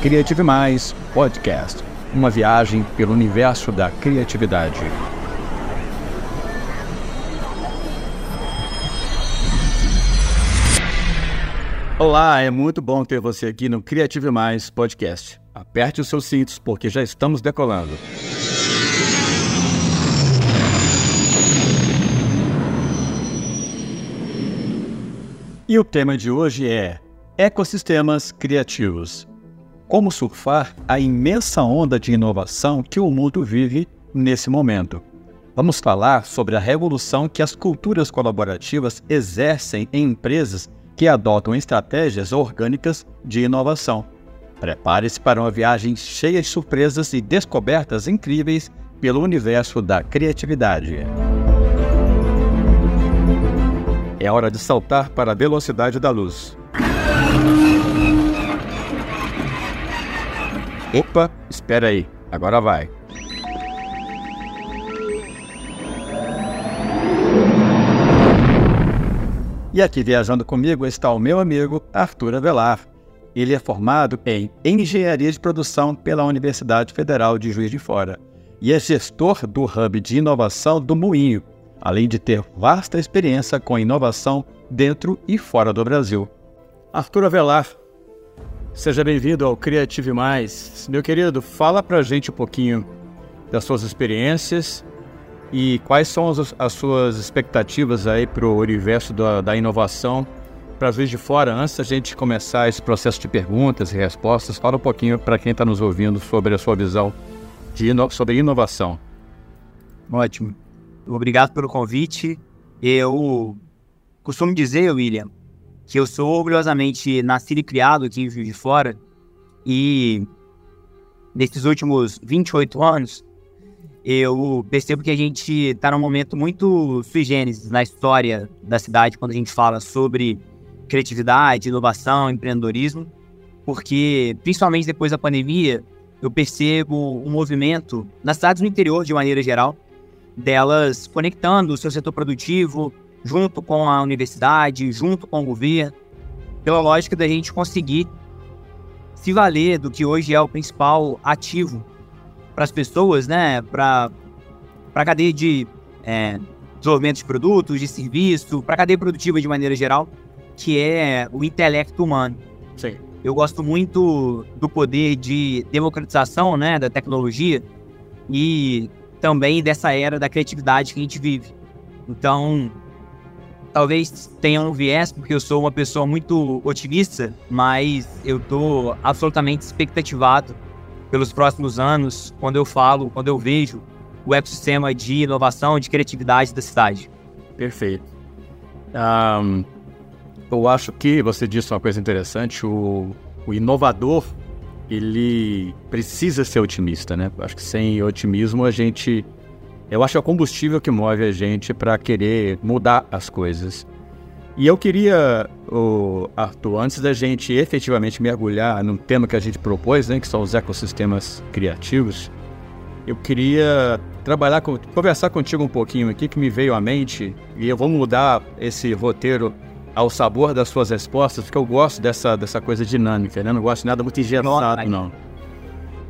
Criative Mais Podcast uma viagem pelo universo da criatividade. Olá, é muito bom ter você aqui no Criative Mais Podcast. Aperte os seus cintos porque já estamos decolando. E o tema de hoje é Ecossistemas Criativos. Como surfar a imensa onda de inovação que o mundo vive nesse momento. Vamos falar sobre a revolução que as culturas colaborativas exercem em empresas que adotam estratégias orgânicas de inovação. Prepare-se para uma viagem cheia de surpresas e descobertas incríveis pelo universo da criatividade. É hora de saltar para a velocidade da luz. Opa, espera aí, agora vai. E aqui viajando comigo está o meu amigo Arthur Avelar. Ele é formado em Engenharia de Produção pela Universidade Federal de Juiz de Fora e é gestor do Hub de Inovação do Moinho, além de ter vasta experiência com inovação dentro e fora do Brasil. Arthur Avelar, seja bem-vindo ao Criative Mais. Meu querido, fala pra gente um pouquinho das suas experiências e quais são as, as suas expectativas aí para o universo da, da inovação para ver de fora. Antes da gente começar esse processo de perguntas e respostas, fala um pouquinho para quem está nos ouvindo sobre a sua visão de ino sobre inovação. Ótimo. Obrigado pelo convite. Eu costumo dizer, William, que eu sou orgulhosamente nascido e criado aqui em Rio de Fora e nesses últimos 28 anos eu percebo que a gente está num momento muito sui generis na história da cidade quando a gente fala sobre criatividade, inovação, empreendedorismo, porque principalmente depois da pandemia eu percebo um movimento nas cidades do interior de maneira geral delas conectando o seu setor produtivo junto com a universidade, junto com o governo, pela lógica da gente conseguir se valer do que hoje é o principal ativo para as pessoas, né? Para a cadeia de é, desenvolvimento de produtos, de serviço, para a cadeia produtiva de maneira geral, que é o intelecto humano. Sim. Eu gosto muito do poder de democratização né, da tecnologia e também dessa era da criatividade que a gente vive. Então, talvez tenha um viés, porque eu sou uma pessoa muito otimista, mas eu tô absolutamente expectativado pelos próximos anos, quando eu falo, quando eu vejo o ecossistema de inovação, de criatividade da cidade. Perfeito. Um, eu acho que você disse uma coisa interessante, o, o inovador, ele precisa ser otimista, né? Acho que sem otimismo a gente eu acho que é o combustível que move a gente para querer mudar as coisas. E eu queria, Arthur, antes da gente efetivamente mergulhar no tema que a gente propôs, né, que são os ecossistemas criativos, eu queria trabalhar com, conversar contigo um pouquinho aqui que me veio à mente e eu vou mudar esse roteiro ao sabor das suas respostas, porque eu gosto dessa, dessa coisa dinâmica, né? Não gosto de nada muito engessado, não.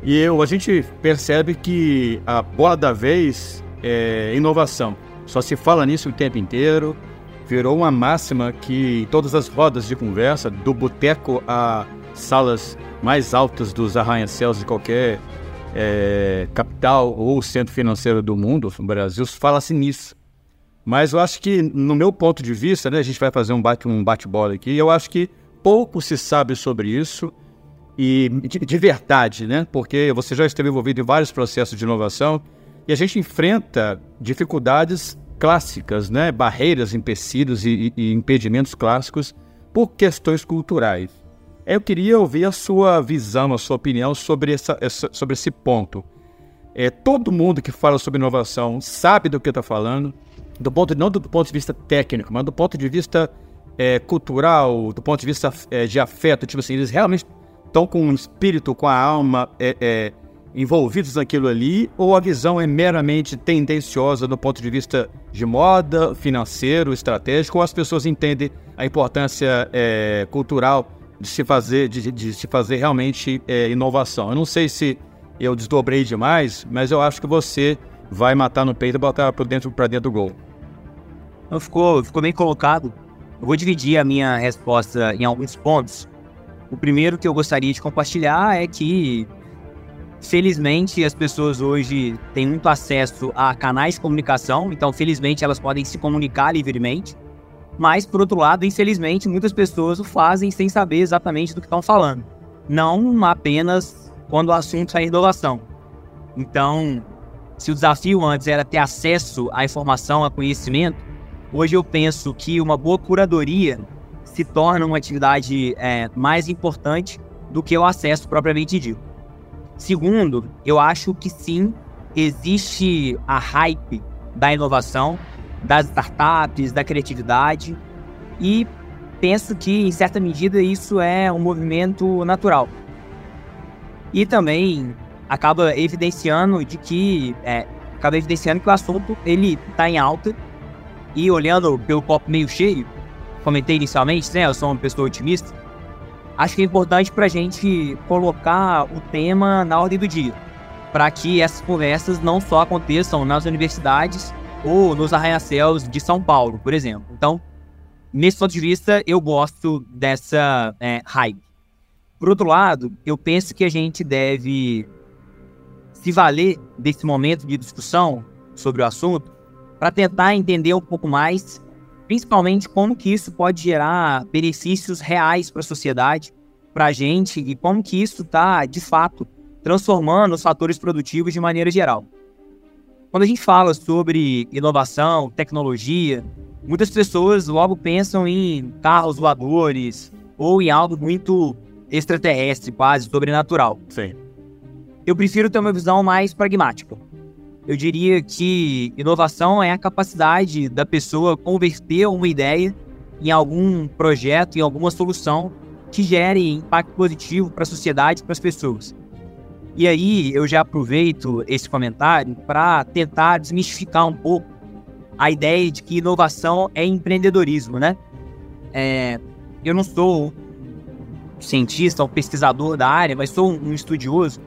E eu, a gente percebe que a bola da vez é, inovação. Só se fala nisso o tempo inteiro. Virou uma máxima que todas as rodas de conversa, do boteco a salas mais altas dos arranha-céus de qualquer é, capital ou centro financeiro do mundo, no Brasil, fala-se nisso. Mas eu acho que, no meu ponto de vista, né, a gente vai fazer um bate-bola um bate aqui, eu acho que pouco se sabe sobre isso e de, de verdade, né? Porque você já esteve envolvido em vários processos de inovação e a gente enfrenta dificuldades clássicas, né? barreiras, empecilhos e, e impedimentos clássicos por questões culturais. Eu queria ouvir a sua visão, a sua opinião sobre, essa, sobre esse ponto. É, todo mundo que fala sobre inovação sabe do que está falando, do ponto, não do ponto de vista técnico, mas do ponto de vista é, cultural, do ponto de vista é, de afeto. Tipo assim, eles realmente estão com o espírito, com a alma é, é envolvidos naquilo ali, ou a visão é meramente tendenciosa do ponto de vista de moda, financeiro, estratégico, ou as pessoas entendem a importância é, cultural de se fazer, de, de se fazer realmente é, inovação. Eu não sei se eu desdobrei demais, mas eu acho que você vai matar no peito e botar para dentro, para dentro do gol. Não ficou, ficou bem colocado. Eu vou dividir a minha resposta em alguns pontos. O primeiro que eu gostaria de compartilhar é que, felizmente, as pessoas hoje têm muito acesso a canais de comunicação, então, felizmente, elas podem se comunicar livremente. Mas, por outro lado, infelizmente, muitas pessoas o fazem sem saber exatamente do que estão falando. Não apenas quando o assunto é inovação. Então, se o desafio antes era ter acesso à informação, a conhecimento, hoje eu penso que uma boa curadoria se torna uma atividade é, mais importante do que o acesso propriamente dito. Segundo, eu acho que sim, existe a hype da inovação, das startups, da criatividade. E penso que, em certa medida, isso é um movimento natural. E também acaba evidenciando de que é, acaba evidenciando que o assunto ele está em alta e olhando pelo copo meio cheio, comentei inicialmente, né? Eu sou uma pessoa otimista. Acho que é importante para a gente colocar o tema na ordem do dia, para que essas conversas não só aconteçam nas universidades ou nos arranha-céus de São Paulo, por exemplo. Então, nesse ponto de vista, eu gosto dessa é, hype. Por outro lado, eu penso que a gente deve se valer desse momento de discussão sobre o assunto para tentar entender um pouco mais, principalmente como que isso pode gerar benefícios reais para a sociedade, para a gente e como que isso está, de fato, transformando os fatores produtivos de maneira geral. Quando a gente fala sobre inovação, tecnologia, muitas pessoas logo pensam em carros voadores ou em algo muito extraterrestre, quase sobrenatural. Sim. Eu prefiro ter uma visão mais pragmática. Eu diria que inovação é a capacidade da pessoa converter uma ideia em algum projeto, em alguma solução que gere impacto positivo para a sociedade para as pessoas. E aí eu já aproveito esse comentário para tentar desmistificar um pouco a ideia de que inovação é empreendedorismo, né? É, eu não sou cientista ou pesquisador da área, mas sou um estudioso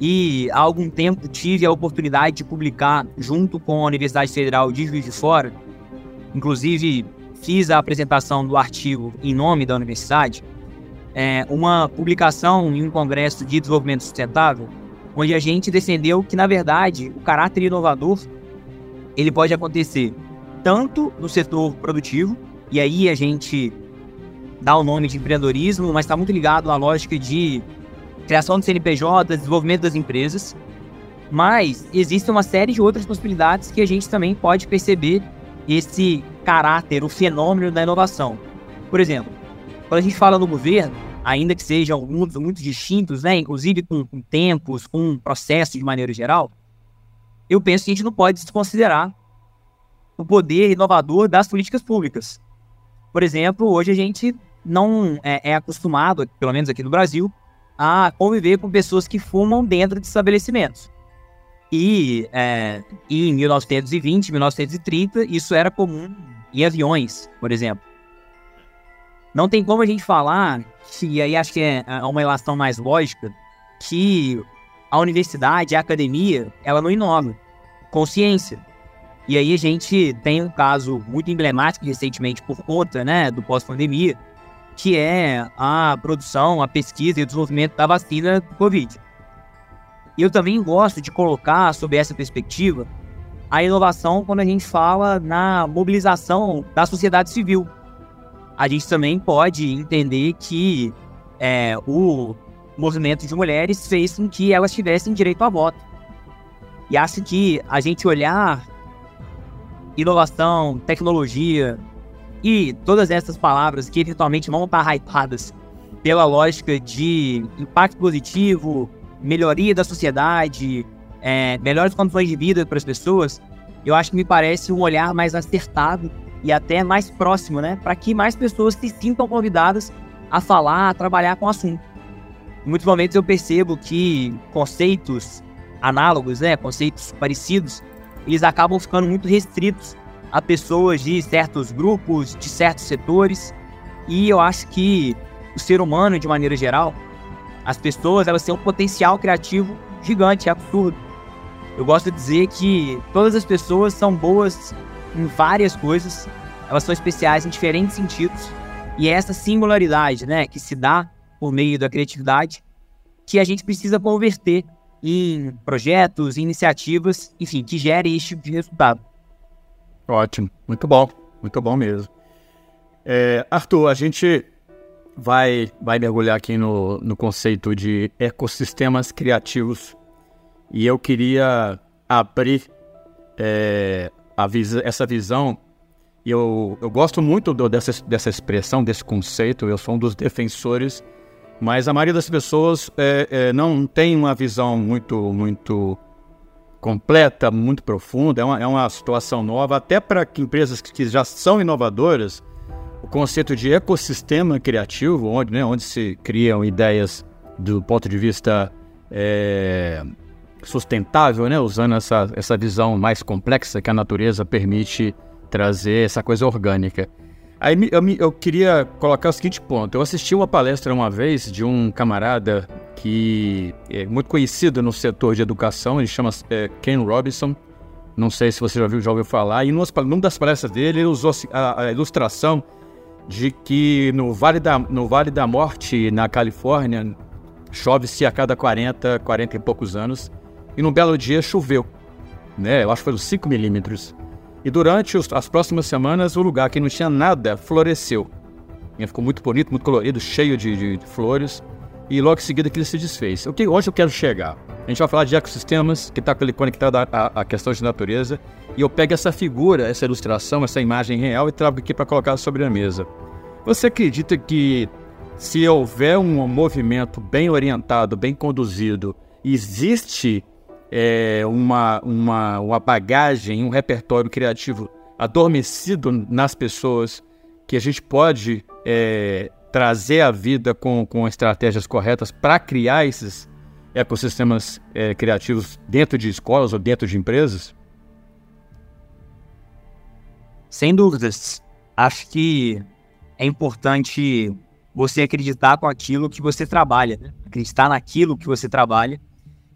e há algum tempo tive a oportunidade de publicar junto com a Universidade Federal de Juiz de Fora, inclusive fiz a apresentação do artigo em nome da universidade, é, uma publicação em um congresso de desenvolvimento sustentável, onde a gente defendeu que, na verdade, o caráter inovador ele pode acontecer tanto no setor produtivo, e aí a gente dá o nome de empreendedorismo, mas está muito ligado à lógica de criação de CNPJ, desenvolvimento das empresas, mas existe uma série de outras possibilidades que a gente também pode perceber esse caráter, o fenômeno da inovação. Por exemplo, quando a gente fala no governo, ainda que sejam mundos muito distintos, né, inclusive com, com tempos, com processos de maneira geral, eu penso que a gente não pode desconsiderar o poder inovador das políticas públicas. Por exemplo, hoje a gente não é, é, acostumado, pelo menos aqui no Brasil, a conviver com pessoas que fumam dentro de estabelecimentos. E é, em 1920, 1930, isso era comum em aviões, por exemplo. Não tem como a gente falar, e aí acho que é, é uma relação mais lógica, que a universidade, a academia, ela não inova. Consciência. E aí a gente tem um caso muito emblemático recentemente por conta né, do pós-pandemia, que é a produção, a pesquisa e o desenvolvimento da vacina do Covid. Eu também gosto de colocar, sob essa perspectiva, a inovação quando a gente fala na mobilização da sociedade civil. A gente também pode entender que é, o movimento de mulheres fez com que elas tivessem direito a voto. E acho que a gente olhar inovação, tecnologia, e todas essas palavras que eventualmente vão estar hypadas pela lógica de impacto positivo, melhoria da sociedade, é, melhores condições de vida para as pessoas, eu acho que me parece um olhar mais acertado e até mais próximo, né? Para que mais pessoas se sintam convidadas a falar, a trabalhar com o assunto. Em muitos momentos eu percebo que conceitos análogos, né, conceitos parecidos, eles acabam ficando muito restritos a pessoas de certos grupos, de certos setores. E eu acho que o ser humano de maneira geral, as pessoas, elas têm um potencial criativo gigante, é absurdo. Eu gosto de dizer que todas as pessoas são boas em várias coisas, elas são especiais em diferentes sentidos, e é essa singularidade, né, que se dá por meio da criatividade, que a gente precisa converter em projetos, em iniciativas, enfim, que gerem esse tipo de resultado. Ótimo, muito bom, muito bom mesmo. É, Arthur, a gente vai, vai mergulhar aqui no, no conceito de ecossistemas criativos e eu queria abrir é, vis essa visão. Eu, eu gosto muito do, dessa, dessa expressão, desse conceito, eu sou um dos defensores, mas a maioria das pessoas é, é, não tem uma visão muito, muito completa, muito profunda, é uma, é uma situação nova, até para empresas que, que já são inovadoras o conceito de ecossistema criativo, onde, né, onde se criam ideias do ponto de vista é, sustentável, né, usando essa, essa visão mais complexa que a natureza permite trazer essa coisa orgânica. Aí eu, eu queria colocar o seguinte ponto. Eu assisti uma palestra uma vez de um camarada que é muito conhecido no setor de educação, ele chama é, Ken Robinson. Não sei se você já ouviu, já ouviu falar. E numa das palestras dele, ele usou a, a ilustração de que no Vale da, no vale da Morte, na Califórnia, chove-se a cada 40, 40 e poucos anos. E num belo dia choveu, né? Eu acho que foi uns 5 milímetros. E durante os, as próximas semanas, o lugar que não tinha nada floresceu. E ficou muito bonito, muito colorido, cheio de, de, de flores. E logo em seguida aquilo se desfez. O que, onde eu quero chegar? A gente vai falar de ecossistemas, que está conectado à questão de natureza. E eu pego essa figura, essa ilustração, essa imagem real e trago aqui para colocar sobre a mesa. Você acredita que se houver um movimento bem orientado, bem conduzido, existe é, uma, uma, uma bagagem, um repertório criativo adormecido nas pessoas que a gente pode é, trazer à vida com, com estratégias corretas para criar esses ecossistemas é, criativos dentro de escolas ou dentro de empresas? Sem dúvidas. Acho que é importante você acreditar com aquilo que você trabalha, né? acreditar naquilo que você trabalha.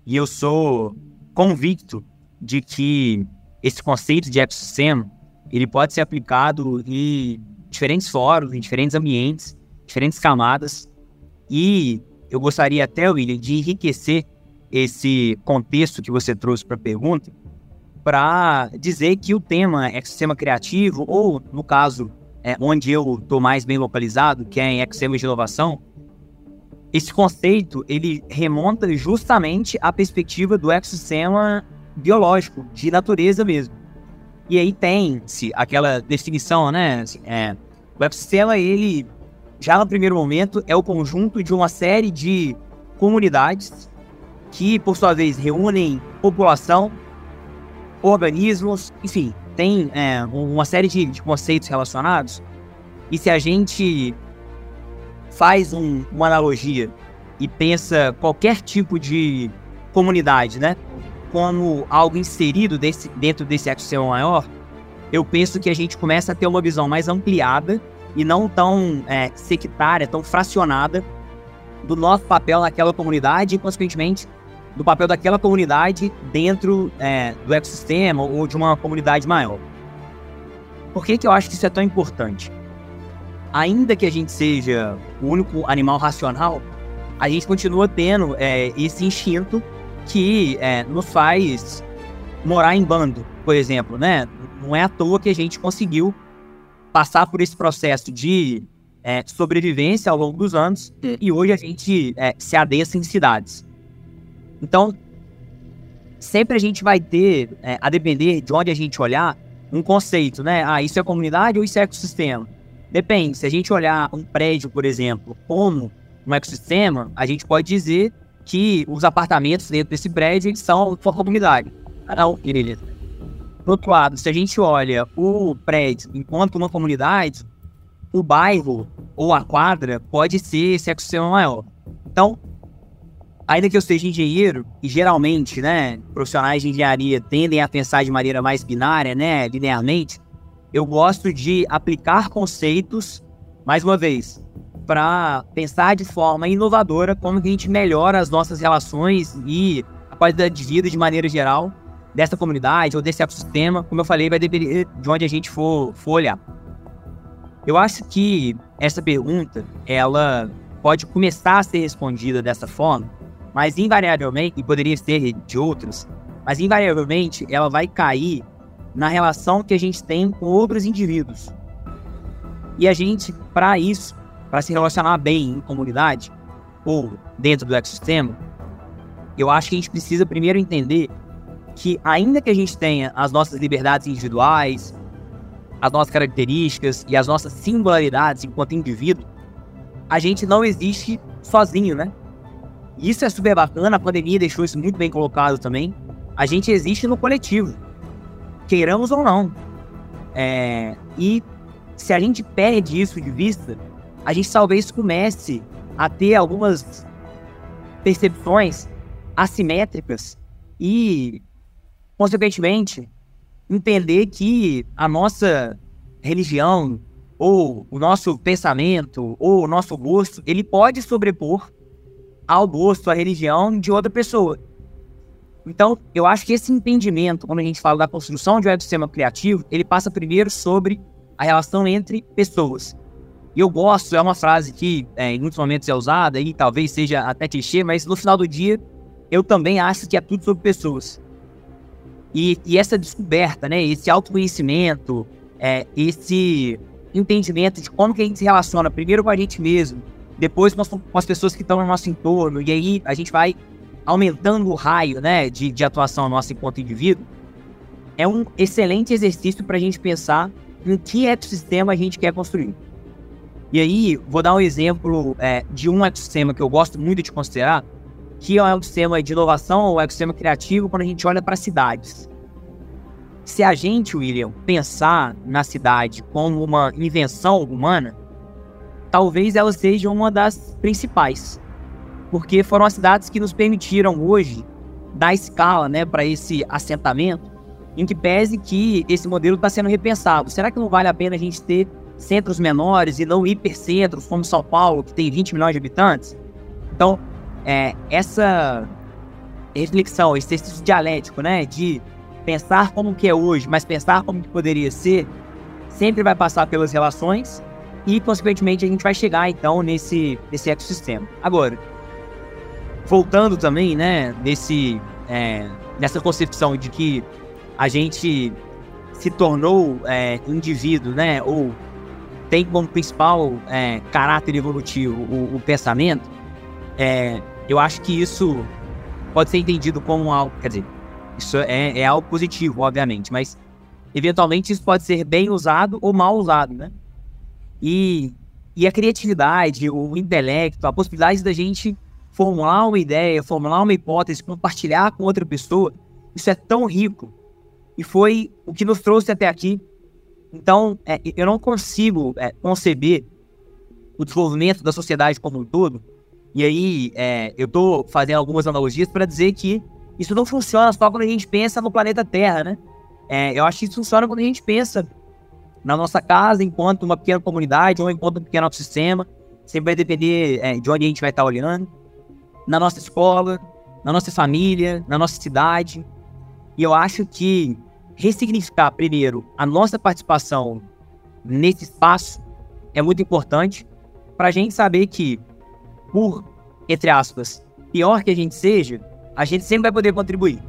E eu sou convicto de que esse conceito de ecossistema ele pode ser aplicado em diferentes fóruns, em diferentes ambientes, diferentes camadas. E eu gostaria até, William, de enriquecer esse contexto que você trouxe para a pergunta, para dizer que o tema ecossistema criativo, ou no caso, é, onde eu estou mais bem localizado, que é em ecossistema de inovação, esse conceito ele remonta justamente à perspectiva do ecossistema biológico, de natureza mesmo. E aí tem-se aquela definição, né? Assim, é, o ecossistema, ele, já no primeiro momento, é o conjunto de uma série de comunidades que, por sua vez, reúnem população organismos, enfim, tem é, uma série de, de, conceitos relacionados. E se a gente faz um, uma analogia e pensa qualquer tipo de comunidade, né, como algo inserido desse, dentro desse ecossistema maior, eu penso que a gente começa a ter uma visão mais ampliada e não tão é, sectária, tão fracionada do nosso papel naquela comunidade e, consequentemente, do papel daquela comunidade dentro é, do ecossistema ou de uma comunidade maior. Por que, que eu acho que isso é tão importante? Ainda que a gente seja o único animal racional, a gente continua tendo é, esse instinto que é, nos faz morar em bando, por exemplo, né? Não é à toa que a gente conseguiu passar por esse processo de é, sobrevivência ao longo dos anos e hoje a gente é, se adensa em cidades. Então, sempre a gente vai ter, é, a depender de onde a gente olhar, um conceito, né? Ah, isso é comunidade ou isso é ecossistema? Depende. Se a gente olhar um prédio, por exemplo, como um ecossistema, a gente pode dizer que os apartamentos dentro desse prédio são uma comunidade. Não, beleza. Por outro lado, se a gente olha o prédio enquanto uma comunidade, o bairro ou a quadra pode ser esse ecossistema maior. Então, ainda que eu seja engenheiro, e geralmente, né, profissionais de engenharia tendem a pensar de maneira mais binária, né, linearmente, eu gosto de aplicar conceitos, mais uma vez, para pensar de forma inovadora como que a gente melhora as nossas relações e a qualidade de vida de maneira geral dessa comunidade ou desse ecossistema. Como eu falei, vai depender de onde a gente for, for olhar. Eu acho que essa pergunta, ela pode começar a ser respondida dessa forma, mas invariavelmente, e poderia ser de outras, mas invariavelmente ela vai cair na relação que a gente tem com outros indivíduos. E a gente, para isso, para se relacionar bem em comunidade ou dentro do ecossistema, eu acho que a gente precisa primeiro entender que, ainda que a gente tenha as nossas liberdades individuais, as nossas características e as nossas singularidades enquanto indivíduo, a gente não existe sozinho, né? Isso é super bacana, a pandemia deixou isso muito bem colocado também. A gente existe no coletivo, queiramos ou não. É, e se a gente perde isso de vista, a gente talvez comece a ter algumas percepções assimétricas e, consequentemente, entender que a nossa religião ou o nosso pensamento ou o nosso gosto, ele pode sobrepor ao gosto, à religião de outra pessoa. Então, eu acho que esse entendimento, quando a gente fala da construção de um ecossistema criativo, ele passa primeiro sobre a relação entre pessoas. E eu gosto, é uma frase que é, em muitos momentos é usada e talvez seja até clichê, mas no final do dia, eu também acho que é tudo sobre pessoas. E, e essa descoberta, né, esse autoconhecimento, é, esse entendimento de como que a gente se relaciona primeiro com a gente mesmo, depois com as, com as pessoas que estão no nosso entorno, e aí a gente vai aumentando o raio né, de, de atuação nosso enquanto indivíduo, é um excelente exercício para a gente pensar em que ecossistema a gente quer construir. E aí, vou dar um exemplo é, de um ecossistema que eu gosto muito de considerar, que é um ecossistema de inovação ou um ecossistema criativo quando a gente olha para cidades. Se a gente, William, pensar na cidade como uma invenção humana, talvez ela seja uma das principais. Porque foram as cidades que nos permitiram hoje dar escala né, para esse assentamento, em que pese que esse modelo está sendo repensado. Será que não vale a pena a gente ter centros menores e não hipercentros como São Paulo, que tem 20 milhões de habitantes? Então, é, essa reflexão, esse exercício dialético, né, de pensar como que é hoje, mas pensar como que poderia ser, sempre vai passar pelas relações e, consequentemente, a gente vai chegar, então, nesse, nesse ecossistema. Agora, voltando também, né, nesse, é, nessa concepção de que a gente se tornou é, indivíduo, né, ou tem como principal é, caráter evolutivo o, o pensamento, é, eu acho que isso pode ser entendido como algo, quer dizer, isso é, é algo positivo, obviamente, mas eventualmente isso pode ser bem usado ou mal usado, né? E, e a criatividade, o intelecto, a possibilidade da gente formular uma ideia, formular uma hipótese, compartilhar com outra pessoa, isso é tão rico. E foi o que nos trouxe até aqui. Então, é, eu não consigo é, conceber o desenvolvimento da sociedade como um todo e aí, é, eu tô fazendo algumas analogias para dizer que isso não funciona só quando a gente pensa no planeta Terra, né? É, eu acho que isso funciona quando a gente pensa na nossa casa, enquanto uma pequena comunidade ou enquanto um pequeno ecossistema. Sempre vai depender é, de onde a gente vai estar olhando. Na nossa escola, na nossa família, na nossa cidade. E eu acho que ressignificar, primeiro, a nossa participação nesse espaço é muito importante para a gente saber que por, entre aspas, pior que a gente seja, a gente sempre vai poder contribuir.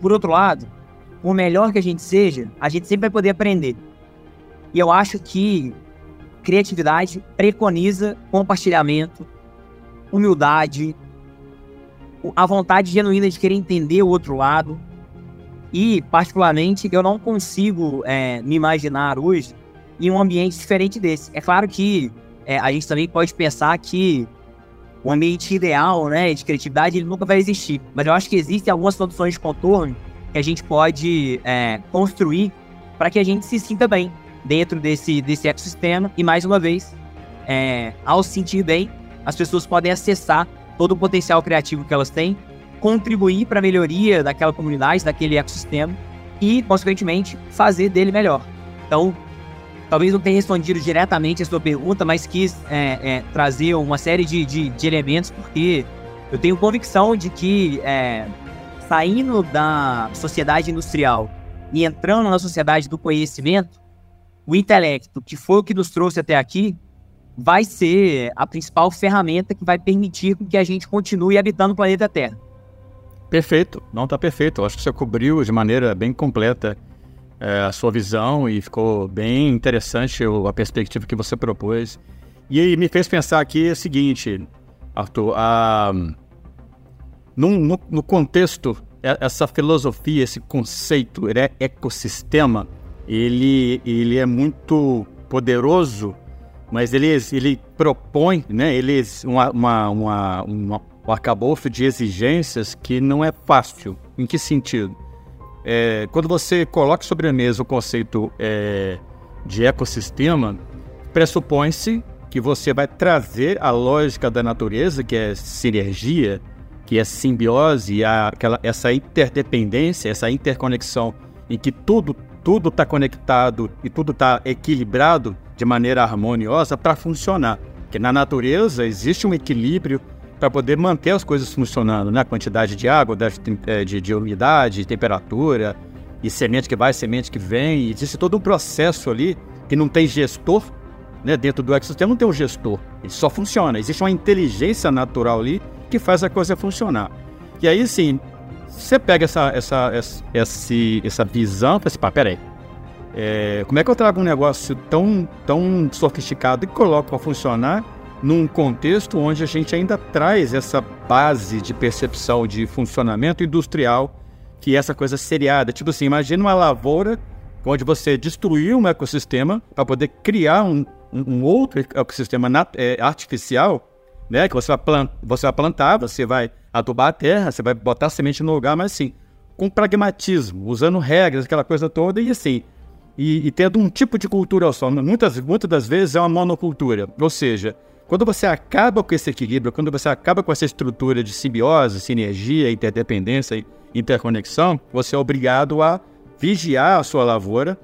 Por outro lado, por melhor que a gente seja, a gente sempre vai poder aprender. E eu acho que criatividade preconiza compartilhamento, humildade, a vontade genuína de querer entender o outro lado. E, particularmente, eu não consigo é, me imaginar hoje em um ambiente diferente desse. É claro que é, a gente também pode pensar que o ambiente ideal, né, de criatividade, ele nunca vai existir. Mas eu acho que existem algumas soluções de contorno que a gente pode é, construir para que a gente se sinta bem dentro desse, desse ecossistema. E mais uma vez, é, ao se sentir bem, as pessoas podem acessar todo o potencial criativo que elas têm, contribuir para a melhoria daquela comunidade, daquele ecossistema e, consequentemente, fazer dele melhor. Então, talvez não tenha respondido diretamente a sua pergunta, mas quis é, é, trazer uma série de, de, de, elementos, porque eu tenho convicção de que é, saindo da sociedade industrial e entrando na sociedade do conhecimento, o intelecto, que foi o que nos trouxe até aqui, vai ser a principal ferramenta que vai permitir que a gente continue habitando o planeta Terra. Perfeito, não está perfeito. Eu acho que você cobriu de maneira bem completa é, a sua visão e ficou bem interessante a perspectiva que você propôs. E me fez pensar aqui o seguinte, Arthur, a, no, no, no contexto, essa filosofia, esse conceito, ele é ecossistema, ele, ele é muito poderoso, mas ele, ele propõe, né, ele, uma, uma, uma, uma, um arcabouço de exigências que não é fácil. Em que sentido? É, quando você coloca sobre a mesa o conceito é, de ecossistema, pressupõe-se que você vai trazer a lógica da natureza, que é sinergia, que é simbiose, aquela, essa interdependência, essa interconexão em que tudo tudo está conectado e tudo está equilibrado de maneira harmoniosa para funcionar. Porque na natureza existe um equilíbrio para poder manter as coisas funcionando, né? A quantidade de água, de, é, de, de umidade, temperatura, e semente que vai, semente que vem. Existe todo um processo ali que não tem gestor, né? Dentro do ecossistema não tem um gestor, ele só funciona. Existe uma inteligência natural ali que faz a coisa funcionar. E aí, sim, você pega essa, essa, essa, essa visão e fala assim, pá, peraí, é, como é que eu trago um negócio tão, tão sofisticado e coloco para funcionar num contexto onde a gente ainda traz essa base de percepção de funcionamento industrial, que é essa coisa seriada. Tipo assim, imagina uma lavoura onde você destruiu um ecossistema para poder criar um, um outro ecossistema é, artificial, né? Que você vai, plant, você vai plantar, você vai adubar a terra, você vai botar a semente no lugar, mas assim, com pragmatismo, usando regras, aquela coisa toda, e assim, e, e tendo um tipo de cultura só. Muitas, muitas das vezes é uma monocultura, ou seja, quando você acaba com esse equilíbrio, quando você acaba com essa estrutura de simbiose, sinergia, interdependência e interconexão, você é obrigado a vigiar a sua lavoura,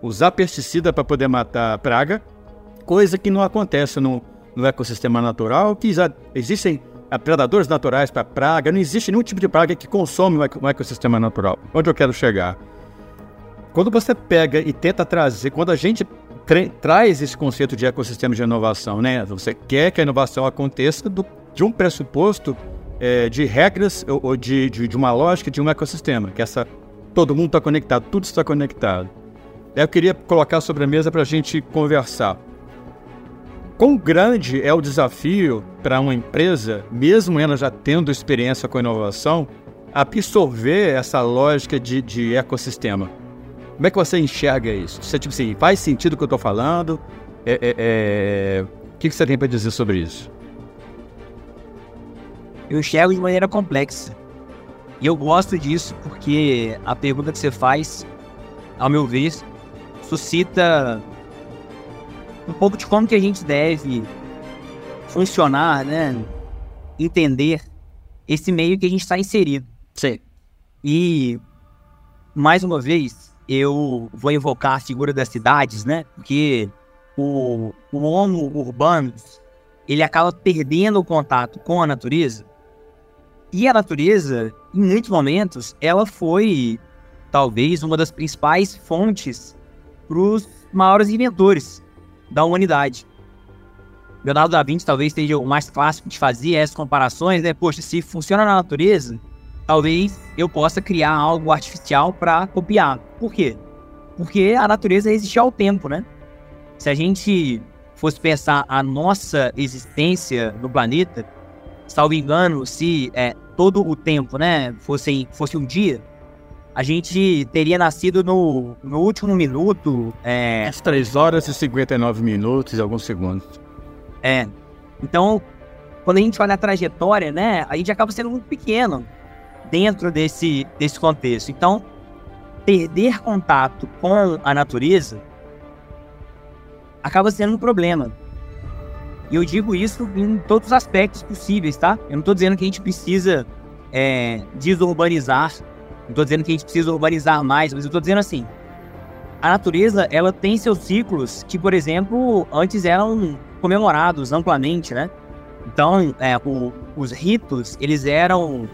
usar pesticida para poder matar a praga, coisa que não acontece no, no ecossistema natural, que já existem predadores naturais para praga, não existe nenhum tipo de praga que consome o ecossistema natural. Onde eu quero chegar? Quando você pega e tenta trazer, quando a gente traz esse conceito de ecossistema de inovação, né? Você quer que a inovação aconteça do, de um pressuposto é, de regras ou, ou de, de, de, uma lógica de um ecossistema, que essa todo mundo está conectado, tudo está conectado. Eu queria colocar sobre a mesa para a gente conversar. Quão grande é o desafio para uma empresa, mesmo ela já tendo experiência com inovação, absorver essa lógica de, de ecossistema? Como é que você enxerga isso? Você, tipo assim, faz sentido o que eu estou falando? É, é, é... O que você tem para dizer sobre isso? Eu enxergo de maneira complexa. E eu gosto disso porque a pergunta que você faz, ao meu ver, suscita um pouco de como que a gente deve funcionar, né? Entender esse meio que a gente está inserido. Sim. E, mais uma vez, eu vou invocar a figura das cidades, né? Porque o, o homo urbano, ele acaba perdendo o contato com a natureza. E a natureza, em muitos momentos, ela foi talvez uma das principais fontes para os maiores inventores da humanidade. Leonardo da Vinci talvez seja o mais clássico de fazer essas comparações, né? Poxa, se funciona na natureza, talvez eu possa criar algo artificial para copiar. Por quê? Porque a natureza existe ao tempo, né? Se a gente fosse pensar a nossa existência no planeta, salvo engano, se é, todo o tempo, né, fosse, fosse um dia, a gente teria nascido no, no último minuto. É... As 3 horas e 59 minutos e alguns segundos. É. Então, quando a gente olha a trajetória, né, a gente acaba sendo muito pequeno dentro desse, desse contexto. Então, perder contato com a natureza acaba sendo um problema. E eu digo isso em todos os aspectos possíveis, tá? Eu não estou dizendo que a gente precisa é, desurbanizar, não estou dizendo que a gente precisa urbanizar mais, mas eu estou dizendo assim: a natureza ela tem seus ciclos que, por exemplo, antes eram comemorados amplamente, né? Então, é, o, os ritos eles eram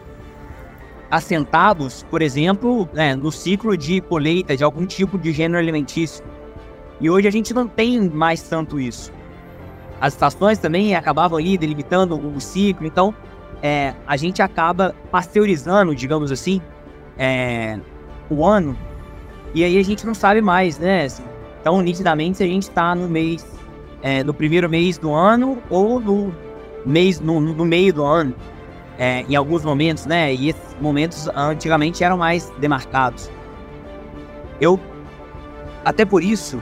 assentados, por exemplo, né, no ciclo de colheita de algum tipo de gênero alimentício. E hoje a gente não tem mais tanto isso. As estações também acabavam ali delimitando o ciclo, então é, a gente acaba pasteurizando, digamos assim, é, o ano, e aí a gente não sabe mais, né? Assim, então, nitidamente, se a gente está no mês, é, no primeiro mês do ano ou no mês, no, no meio do ano, é, em alguns momentos, né? E esses momentos antigamente eram mais demarcados. Eu, até por isso,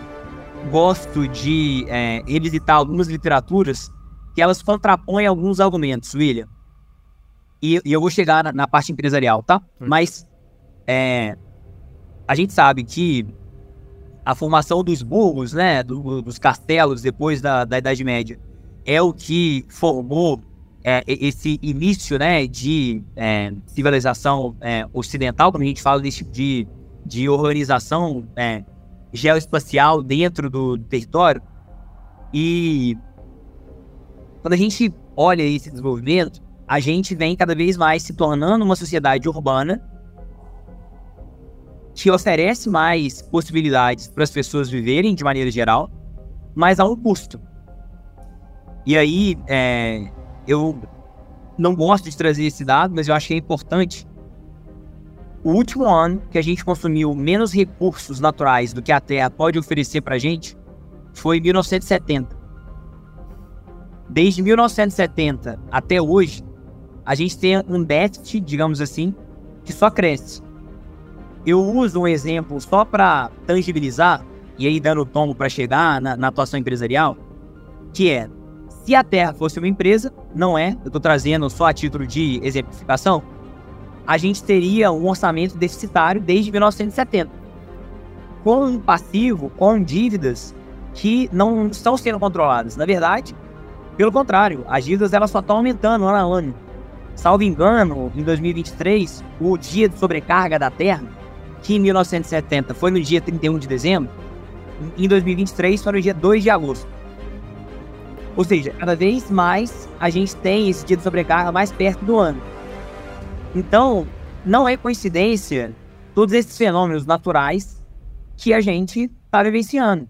gosto de é, revisitar algumas literaturas que elas contrapõem alguns argumentos, William. E, e eu vou chegar na, na parte empresarial, tá? Hum. Mas é, a gente sabe que a formação dos burros, né, do, dos castelos depois da, da Idade Média, é o que formou é, esse início, né, de é, civilização é, ocidental, quando a gente fala desse tipo de, de organização é, geoespacial dentro do, do território. E quando a gente olha esse desenvolvimento, a gente vem cada vez mais se tornando uma sociedade urbana que oferece mais possibilidades para as pessoas viverem de maneira geral, mas a um custo. E aí, é, eu não gosto de trazer esse dado, mas eu acho que é importante. O último ano que a gente consumiu menos recursos naturais do que a Terra pode oferecer para a gente foi 1970. Desde 1970 até hoje, a gente tem um déficit, digamos assim, que só cresce. Eu uso um exemplo só para tangibilizar, e aí dando o tombo para chegar na, na, atuação empresarial, que é, se a Terra fosse uma empresa, não é, eu estou trazendo só a título de exemplificação, a gente teria um orçamento deficitário desde 1970, com um passivo, com dívidas que não estão sendo controladas. Na verdade, pelo contrário, as dívidas elas só estão aumentando ano a ano. Salvo engano, em 2023, o dia de sobrecarga da Terra que em 1970 foi no dia 31 de dezembro, em 2023 foi no dia 2 de agosto. Ou seja, cada vez mais a gente tem esse dia de sobrecarga mais perto do ano. Então, não é coincidência todos esses fenômenos naturais que a gente está vivenciando.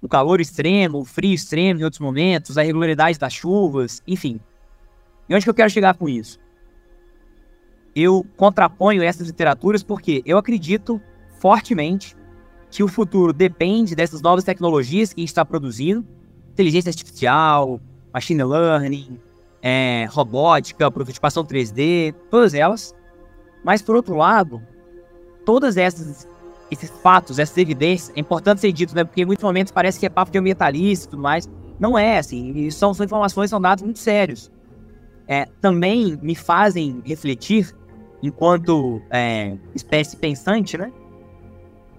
O calor extremo, o frio extremo em outros momentos, a irregularidade das chuvas, enfim. E onde que eu quero chegar com isso? Eu contraponho essas literaturas porque eu acredito fortemente que o futuro depende dessas novas tecnologias que a gente está produzindo, inteligência artificial, machine learning, é, robótica, prototipação 3D, todas elas. Mas por outro lado, todas essas esses fatos, essas evidências, é importante ser dito, né? Porque em muitos momentos parece que é papo de ambientalista e tudo mais. Não é, assim. São, são informações, são dados muito sérios. É, também me fazem refletir enquanto é, espécie pensante, né?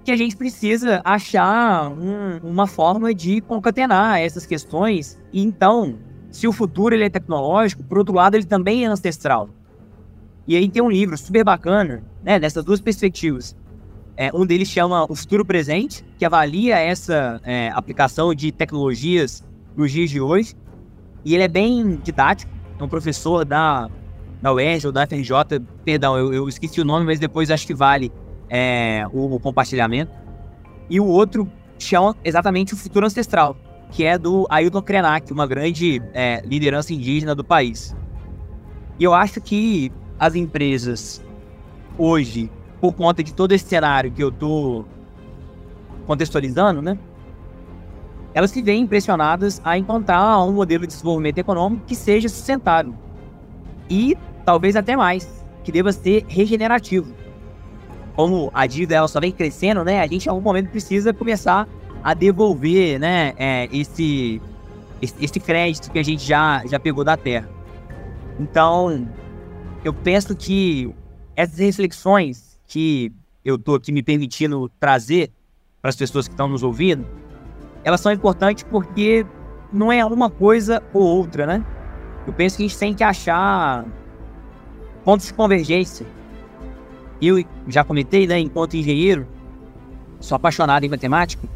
Que a gente precisa achar um, uma forma de concatenar essas questões. E então, se o futuro ele é tecnológico, por outro lado, ele também é ancestral. E aí tem um livro super bacana, né? Dessas duas perspectivas. É, um deles chama O Futuro Presente, que avalia essa é, aplicação de tecnologias nos dias de hoje. E ele é bem didático. É um professor da da UERJ ou da FRJ, perdão, eu, eu, esqueci o nome, mas depois acho que vale é, o, o, compartilhamento. E o outro chama exatamente o Futuro Ancestral, que é do Ailton Krenak, uma grande é, liderança indígena do país. E eu acho que as empresas hoje, por conta de todo esse cenário que eu estou contextualizando, né? Elas se veem impressionadas a encontrar um modelo de desenvolvimento econômico que seja sustentável e talvez até mais, que deva ser regenerativo. Como a dívida ela só vem crescendo, né? A gente em algum momento precisa começar a devolver, né? É, esse, esse crédito que a gente já, já pegou da terra. Então, eu penso que essas reflexões que eu tô aqui me permitindo trazer para as pessoas que estão nos ouvindo, elas são importantes porque não é uma coisa ou outra, né? Eu penso que a gente tem que achar pontos de convergência. Eu já comentei, né, enquanto engenheiro, sou apaixonado em matemática,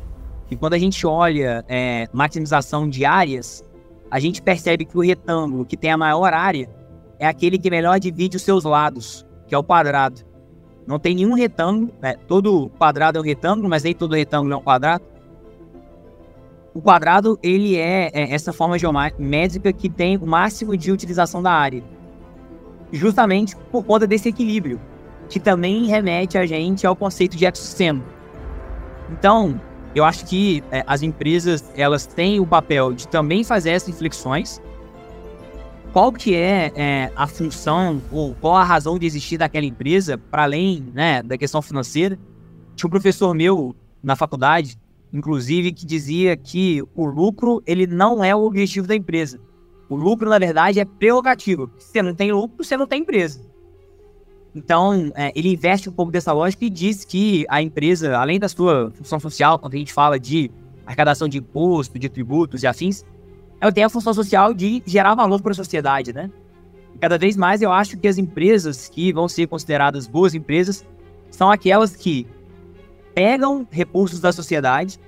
e quando a gente olha é, maximização de áreas, a gente percebe que o retângulo que tem a maior área é aquele que melhor divide os seus lados, que é o quadrado. Não tem nenhum retângulo, né? todo quadrado é um retângulo, mas nem todo retângulo é um quadrado. O quadrado, ele é, é essa forma geométrica que tem o máximo de utilização da área. Justamente por conta desse equilíbrio, que também remete a gente ao conceito de ecossistema. Então, eu acho que é, as empresas, elas têm o papel de também fazer essas reflexões. Qual que é, é a função ou qual a razão de existir daquela empresa, para além né, da questão financeira? Tinha um professor meu na faculdade inclusive, que dizia que o lucro ele não é o objetivo da empresa. O lucro, na verdade, é prerrogativo. Se você não tem lucro, você não tem empresa. Então, é, ele investe um pouco dessa lógica e diz que a empresa, além da sua função social, quando a gente fala de arrecadação de imposto, de tributos e afins, ela tem a função social de gerar valor para a sociedade, né? E cada vez mais eu acho que as empresas que vão ser consideradas boas empresas são aquelas que pegam recursos da sociedade,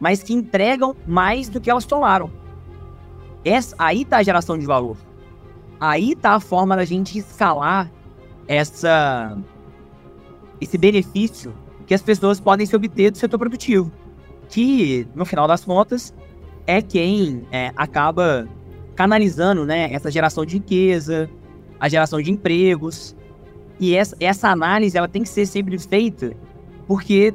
mas que entregam mais do que elas tomaram. Essa, aí está a geração de valor. Aí está a forma da gente escalar essa, esse benefício que as pessoas podem se obter do setor produtivo. Que, no final das contas, é quem é, acaba canalizando né, essa geração de riqueza, a geração de empregos. E essa, essa análise ela tem que ser sempre feita porque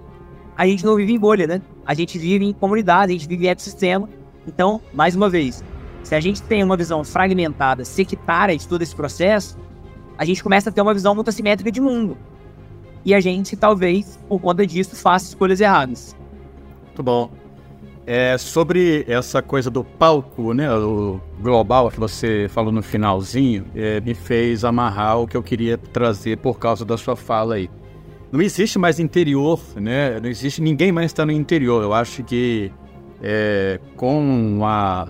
a gente não vive em bolha, né? A gente vive em comunidade, a gente vive em ecossistema. Então, mais uma vez, se a gente tem uma visão fragmentada, sectária de todo esse processo, a gente começa a ter uma visão muito assimétrica de mundo. E a gente, talvez, por conta disso, faça escolhas erradas. Muito bom. É, sobre essa coisa do palco, né, o global que você falou no finalzinho, é, me fez amarrar o que eu queria trazer por causa da sua fala aí não existe mais interior, né? Não existe ninguém mais está no interior. Eu acho que é, com a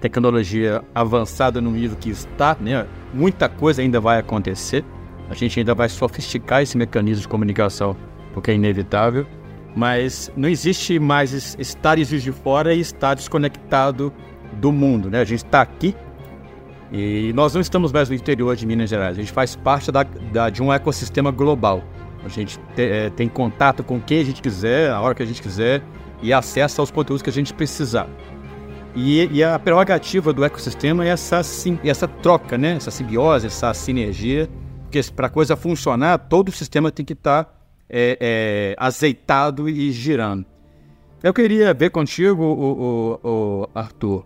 tecnologia avançada no nível que está, né? Muita coisa ainda vai acontecer. A gente ainda vai sofisticar esse mecanismo de comunicação, porque é inevitável. Mas não existe mais estar de fora e estar desconectado do mundo, né? A gente está aqui e nós não estamos mais no interior de Minas Gerais. A gente faz parte da, da de um ecossistema global. A gente te, é, tem contato com quem a gente quiser, a hora que a gente quiser e acesso aos conteúdos que a gente precisar. E, e a prerrogativa do ecossistema é essa, essa troca, né? essa simbiose, essa sinergia, porque para a coisa funcionar, todo o sistema tem que estar tá, é, é, azeitado e girando. Eu queria ver contigo, o, o, o Arthur,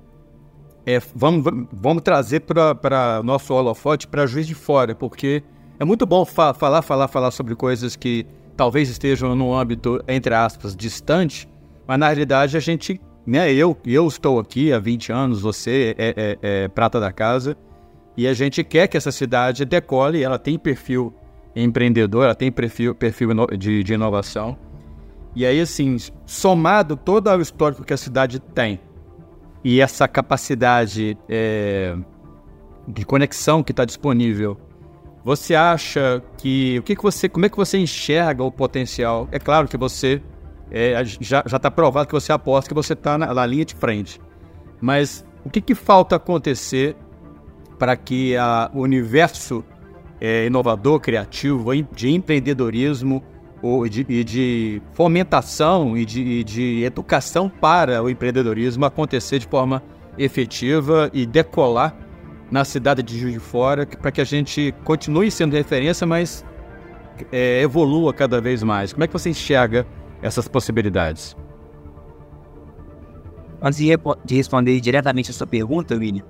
é, vamos, vamos trazer para nosso holofote para Juiz de Fora, porque é muito bom fa falar, falar, falar sobre coisas que talvez estejam no âmbito, entre aspas, distante, mas na realidade a gente, né, eu, eu estou aqui há 20 anos, você é, é, é prata da casa, e a gente quer que essa cidade decole, ela tem perfil empreendedor, ela tem perfil, perfil de, de inovação. E aí, assim, somado todo o histórico que a cidade tem e essa capacidade é, de conexão que está disponível você acha que o que, que você, como é que você enxerga o potencial? É claro que você é, já está provado que você aposta que você está na, na, linha de frente, mas o que, que falta acontecer para que a, o universo é, inovador, criativo, de empreendedorismo ou de, e de fomentação e de, e de educação para o empreendedorismo acontecer de forma efetiva e decolar na cidade de Juiz de Fora, para que a gente continue sendo referência, mas é, evolua cada vez mais. Como é que você enxerga essas possibilidades? Antes de responder diretamente a sua pergunta, William,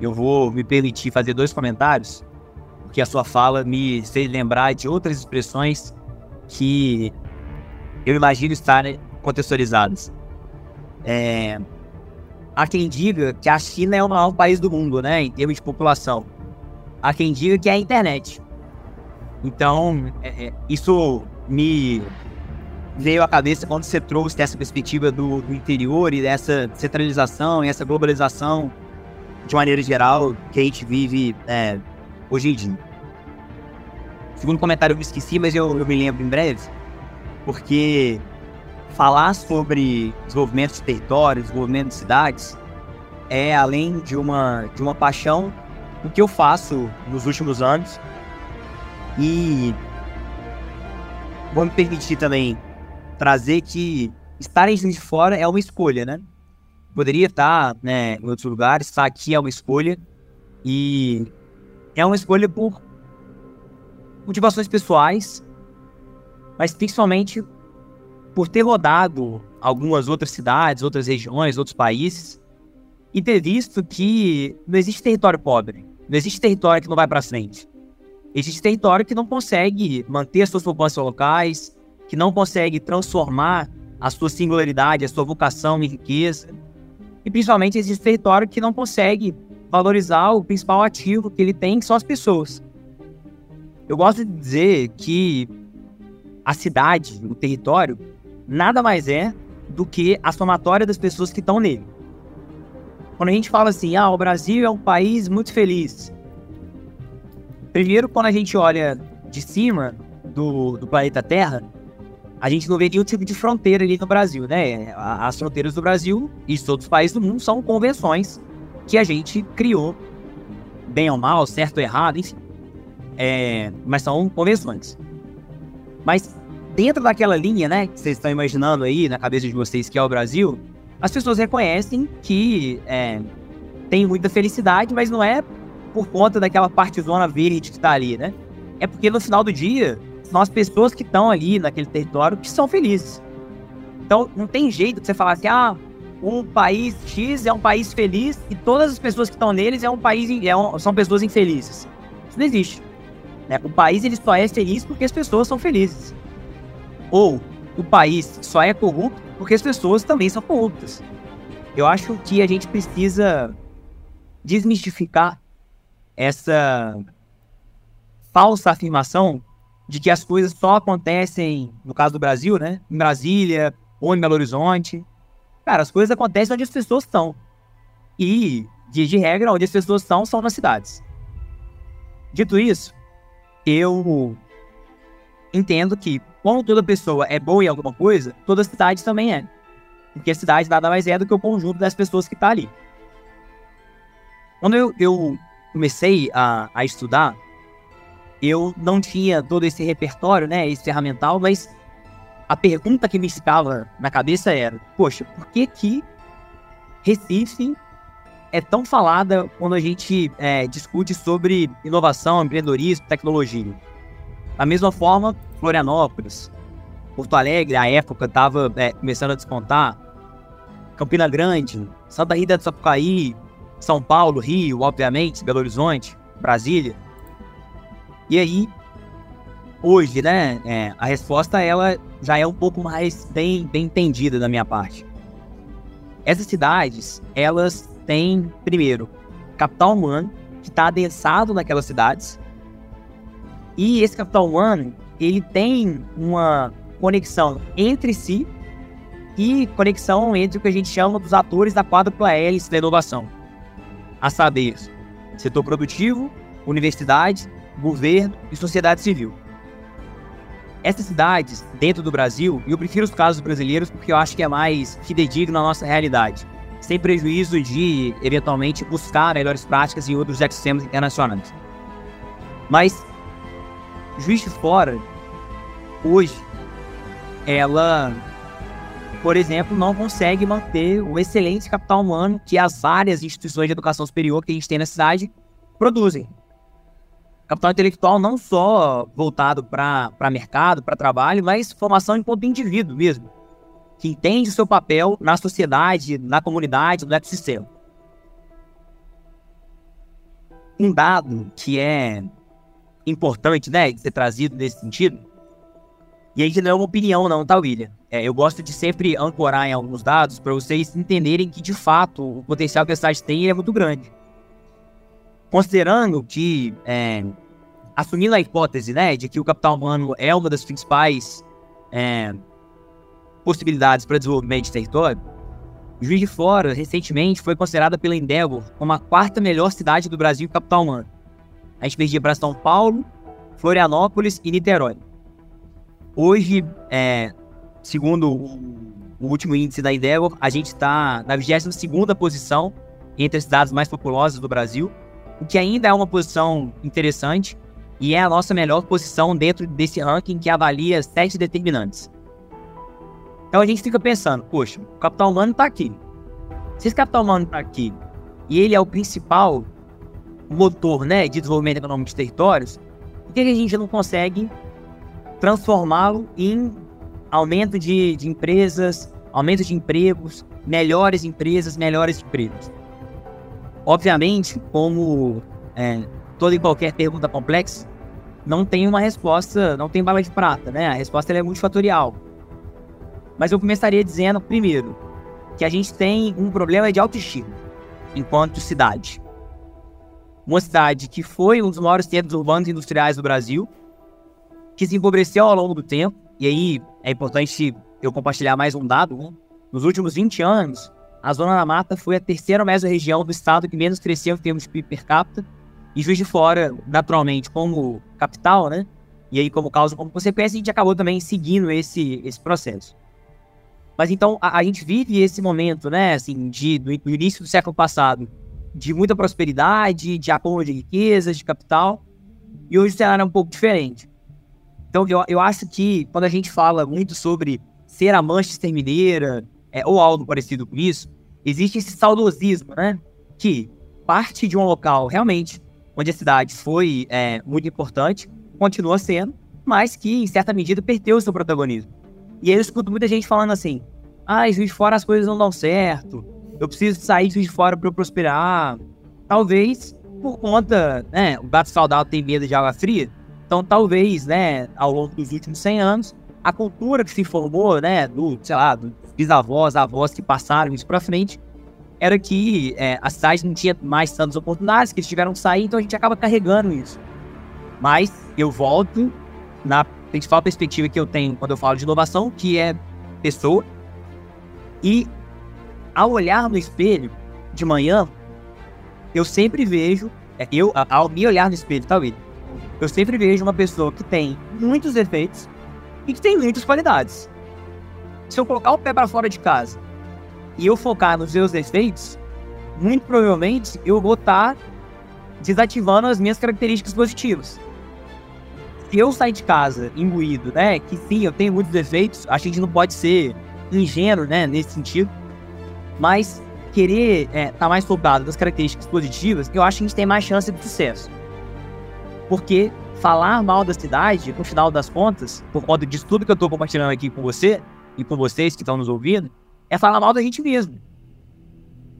eu vou me permitir fazer dois comentários, porque a sua fala me fez lembrar de outras expressões que eu imagino estarem contextualizadas. É, Há quem diga que a China é o maior país do mundo, né, em termos de população. Há quem diga que é a internet. Então, é, é, isso me veio à cabeça quando você trouxe essa perspectiva do, do interior e dessa centralização e essa globalização de maneira geral que a gente vive é, hoje em dia. Segundo comentário eu me esqueci, mas eu, eu me lembro em breve, porque falar sobre desenvolvimento de territórios, desenvolvimento de cidades, é além de uma, de uma paixão, o que eu faço nos últimos anos. E vou me permitir também trazer que estar em Juiz de Fora é uma escolha, né? Poderia estar né, em outros lugares, estar aqui é uma escolha. E é uma escolha por motivações pessoais, mas principalmente por ter rodado algumas outras cidades, outras regiões, outros países e ter visto que não existe território pobre, não existe território que não vai para frente. Existe território que não consegue manter as suas populações locais, que não consegue transformar a sua singularidade, a sua vocação em riqueza. E principalmente existe território que não consegue valorizar o principal ativo que ele tem, que são as pessoas. Eu gosto de dizer que a cidade, o território, nada mais é do que a somatória das pessoas que estão nele. Quando a gente fala assim, ah, o Brasil é um país muito feliz. Primeiro, quando a gente olha de cima do, do planeta Terra, a gente não vê nenhum tipo de fronteira ali no Brasil, né? As fronteiras do Brasil e de todos os países do mundo são convenções que a gente criou, bem ou mal, certo ou errado, enfim. É, mas são convenções. Mas dentro daquela linha, né, que vocês estão imaginando aí na cabeça de vocês que é o Brasil, as pessoas reconhecem que é, tem muita felicidade, mas não é por conta daquela partezona verde que está ali, né? É porque no final do dia, são as pessoas que estão ali naquele território que são felizes. Então, não tem jeito de você falar assim, ah, um país X é um país feliz e todas as pessoas que estão neles é um país, é um, são pessoas infelizes. Isso não existe. Né? O país ele só é feliz porque as pessoas são felizes. Ou o país só é corrupto porque as pessoas também são corruptas. Eu acho que a gente precisa desmistificar essa falsa afirmação de que as coisas só acontecem, no caso do Brasil, né? Em Brasília ou em Belo Horizonte. Cara, as coisas acontecem onde as pessoas estão. E, de, de regra, onde as pessoas estão são nas cidades. Dito isso, eu entendo que, como toda pessoa é boa em alguma coisa, toda cidade também é. Porque a cidade nada mais é do que o conjunto das pessoas que está ali. Quando eu, eu comecei a, a, estudar, eu não tinha todo esse repertório, né, esse ferramental, mas a pergunta que me ficava na cabeça era, poxa, por que que Recife é tão falada quando a gente é, discute sobre inovação, empreendedorismo, tecnologia? Da mesma forma, Florianópolis, Porto Alegre, à época, estava é, começando a descontar. Campina Grande, Santa Rita de Sapucaí, São Paulo, Rio, obviamente, Belo Horizonte, Brasília. E aí, hoje, né, é, a resposta ela já é um pouco mais bem, bem entendida da minha parte. Essas cidades, elas têm, primeiro, capital humano, que está adensado naquelas cidades, e esse capital humano, ele tem uma conexão entre si e conexão entre o que a gente chama dos atores da quádrupla hélice da inovação. A saber, setor produtivo, universidade, governo e sociedade civil. Essas cidades, dentro do Brasil, e eu prefiro os casos brasileiros porque eu acho que é mais fidedigno à nossa realidade, sem prejuízo de, eventualmente, buscar melhores práticas em outros ecossistemas internacionais. Mas Juiz de Fora, hoje, ela, por exemplo, não consegue manter o excelente capital humano que as várias instituições de educação superior que a gente tem na cidade produzem. Capital intelectual não só voltado para mercado, para trabalho, mas formação enquanto indivíduo mesmo, que entende o seu papel na sociedade, na comunidade, no ecossistema. Um dado que é importante, né, ser trazido nesse sentido. E aí não é uma opinião não, tá, William? É, eu gosto de sempre ancorar em alguns dados para vocês entenderem que, de fato, o potencial que a cidade tem é muito grande. Considerando que, é, assumindo a hipótese, né, de que o capital humano é uma das principais é, possibilidades para desenvolvimento de território, Juiz de Fora, recentemente, foi considerada pela Endeavor como a quarta melhor cidade do Brasil capital humano a gente perdia para São Paulo, Florianópolis e Niterói. Hoje, é, segundo o, último índice da Endeavor, a gente está na 22 posição entre as cidades mais populosas do Brasil, o que ainda é uma posição interessante e é a nossa melhor posição dentro desse ranking que avalia sete determinantes. Então a gente fica pensando, poxa, o capital humano está aqui. Se esse capital humano está aqui e ele é o principal motor né, de desenvolvimento econômico de territórios, por que a gente não consegue transformá-lo em aumento de, de empresas, aumento de empregos, melhores empresas, melhores empregos? Obviamente, como é, toda e qualquer pergunta complexa, não tem uma resposta, não tem bala de prata, né? A resposta é multifatorial. Mas eu começaria dizendo, primeiro, que a gente tem um problema de autoestima enquanto cidade. Uma cidade que foi um dos maiores centros urbanos e industriais do Brasil, que se empobreceu ao longo do tempo, e aí é importante eu compartilhar mais um dado. Né? Nos últimos 20 anos, a Zona da Mata foi a terceira região do estado que menos cresceu em termos de PIB per capita, e Juiz de Fora, naturalmente, como capital, né? E aí, como causa, como consequência, a gente acabou também seguindo esse, esse processo. Mas então, a, a gente vive esse momento, né, assim, de, do, do, início do século passado, de muita prosperidade, de acúmulo de riquezas, de capital, e hoje o cenário é um pouco diferente. Então, eu, eu acho que quando a gente fala muito sobre ser a Manchester Mineira, é, ou algo parecido com isso, existe esse saudosismo, né, que parte de um local realmente onde a cidade foi é, muito importante, continua sendo, mas que, em certa medida, perdeu o seu protagonismo. E aí eu escuto muita gente falando assim: ah, Juiz Fora as coisas não dão certo, eu preciso sair de Fora para eu prosperar. Talvez por conta, né, o gato saudável tem medo de água fria, então talvez, né, ao longo dos últimos 100 anos, a cultura que se formou, né, do, sei lá, dos bisavós, avós que passaram isso para frente, era que é, a não tinha mais tantas oportunidades, que eles tiveram que sair, então a gente acaba carregando isso. Mas eu volto na principal perspectiva que eu tenho quando eu falo de inovação, que é pessoa. E ao olhar no espelho de manhã, eu sempre vejo, é, eu ao me olhar no espelho, tá, William? Eu sempre vejo uma pessoa que tem muitos defeitos e que tem muitas qualidades. Se eu colocar o pé para fora de casa e eu focar nos meus defeitos, muito provavelmente eu vou estar tá desativando as minhas características positivas se eu sair de casa imbuído, né, que sim, eu tenho muitos defeitos, a gente não pode ser ingênuo, né, nesse sentido, mas querer estar é, tá mais soldado das características positivas, eu acho que a gente tem mais chance de sucesso. Porque falar mal da cidade, no final das contas, por conta disso tudo que eu estou compartilhando aqui com você e com vocês que estão nos ouvindo, é falar mal da gente mesmo.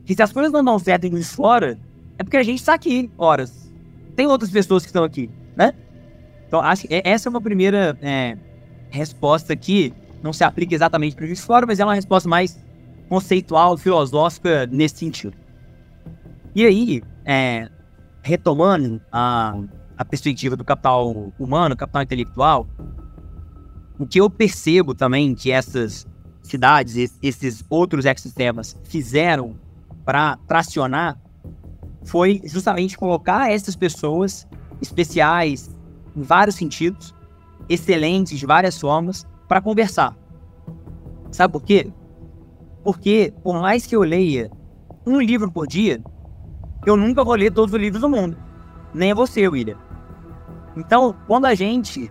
Que se as coisas não dão certo em fora, é porque a gente está aqui, horas. Tem outras pessoas que estão aqui, né? Então, acho que essa é uma primeira é, resposta que não se aplica exatamente para o fora, mas é uma resposta mais conceitual, filosófica nesse sentido. E aí, é, retomando a, a perspectiva do capital humano, capital intelectual, o que eu percebo também que essas cidades, esses outros ecossistemas fizeram para tracionar foi justamente colocar essas pessoas especiais, em vários sentidos, excelentes de várias formas, para conversar. Sabe por quê? Porque, por mais que eu leia um livro por dia, eu nunca vou ler todos os livros do mundo. Nem você, William. Então, quando a gente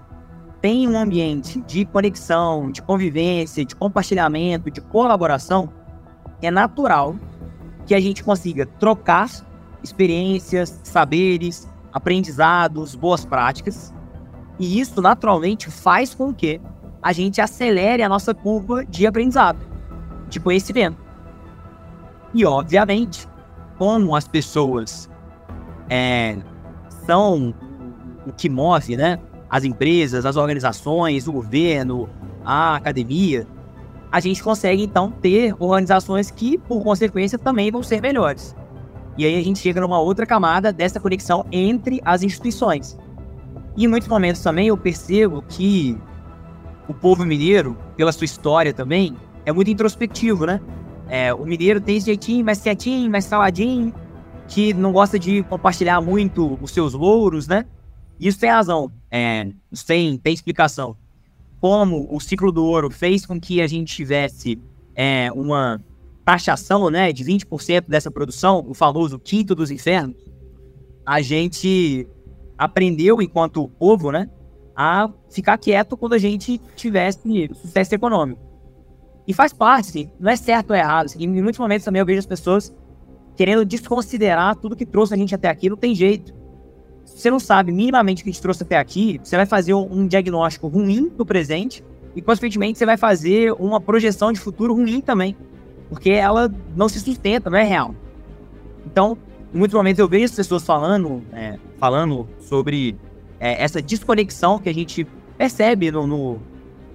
tem um ambiente de conexão, de convivência, de compartilhamento, de colaboração, é natural que a gente consiga trocar experiências, saberes, aprendizados, boas práticas. E isso naturalmente faz com que a gente acelere a nossa curva de aprendizado, de conhecimento. E obviamente, como as pessoas é, são o que move, né? As empresas, as organizações, o governo, a academia, a gente consegue então ter organizações que, por consequência, também vão ser melhores. E aí a gente chega numa outra camada dessa conexão entre as instituições. E em muitos momentos também eu percebo que o povo mineiro, pela sua história também, é muito introspectivo, né? É, o mineiro tem esse jeitinho mais quietinho, mais saladinho, que não gosta de compartilhar muito os seus louros, né? Isso tem razão, é, isso tem, tem explicação. como o ciclo do ouro fez com que a gente tivesse é, uma taxação né, de 20% dessa produção, o famoso quinto dos infernos, a gente aprendeu, enquanto povo, né, a ficar quieto quando a gente tivesse sucesso econômico. E faz parte, não é certo ou errado. Assim, em muitos momentos também eu vejo as pessoas querendo desconsiderar tudo que trouxe a gente até aqui, não tem jeito. Se você não sabe minimamente o que te trouxe até aqui, você vai fazer um diagnóstico ruim do presente e, consequentemente, você vai fazer uma projeção de futuro ruim também, porque ela não se sustenta, não é real. Então, em muitos momentos eu vejo as pessoas falando, é, falando sobre é, essa desconexão que a gente percebe no, no,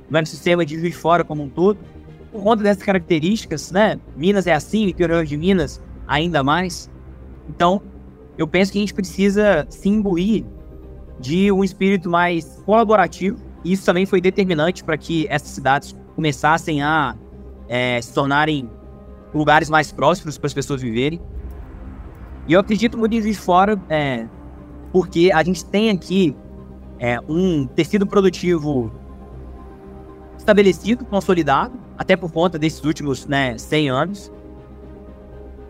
no ecossistema de Juiz Fora como um todo, por conta dessas características, né? Minas é assim, o interior de Minas ainda mais. Então, eu penso que a gente precisa se imbuir de um espírito mais colaborativo. Isso também foi determinante para que essas cidades começassem a é, se tornarem lugares mais prósperos para as pessoas viverem. E eu acredito muito de fora, é, porque a gente tem aqui é, um tecido produtivo estabelecido, consolidado, até por conta desses últimos né, 100 anos.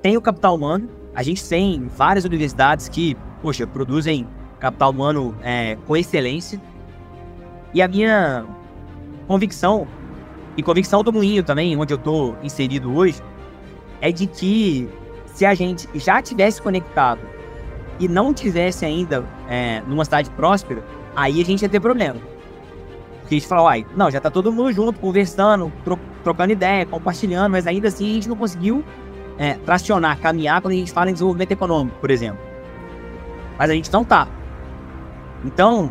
Tem o capital humano, a gente tem várias universidades que, poxa, produzem capital humano é, com excelência. E a minha convicção, e convicção do Moinho também, onde eu estou inserido hoje, é de que se a gente já tivesse conectado e não tivesse ainda é, numa cidade próspera, aí a gente ia ter problema. Porque a gente fala, uai, não, já tá todo mundo junto, conversando, tro trocando ideia, compartilhando, mas ainda assim a gente não conseguiu é, tracionar, caminhar quando a gente fala em desenvolvimento econômico, por exemplo. Mas a gente não tá. Então,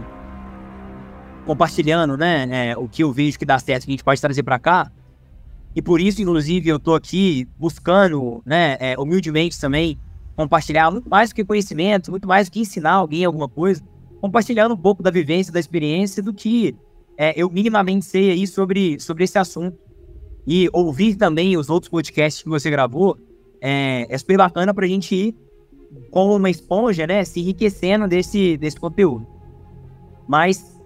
compartilhando, né, é, o que eu vejo que dá certo, que a gente pode trazer para cá. E por isso, inclusive, eu tô aqui buscando, né, é, humildemente também, compartilhar muito mais do que conhecimento, muito mais do que ensinar alguém alguma coisa, compartilhando um pouco da vivência, da experiência, do que é, eu minimamente sei aí sobre, sobre esse assunto. E ouvir também os outros podcasts que você gravou, é, é super bacana para a gente ir como uma esponja, né, se enriquecendo desse, desse conteúdo. Mas,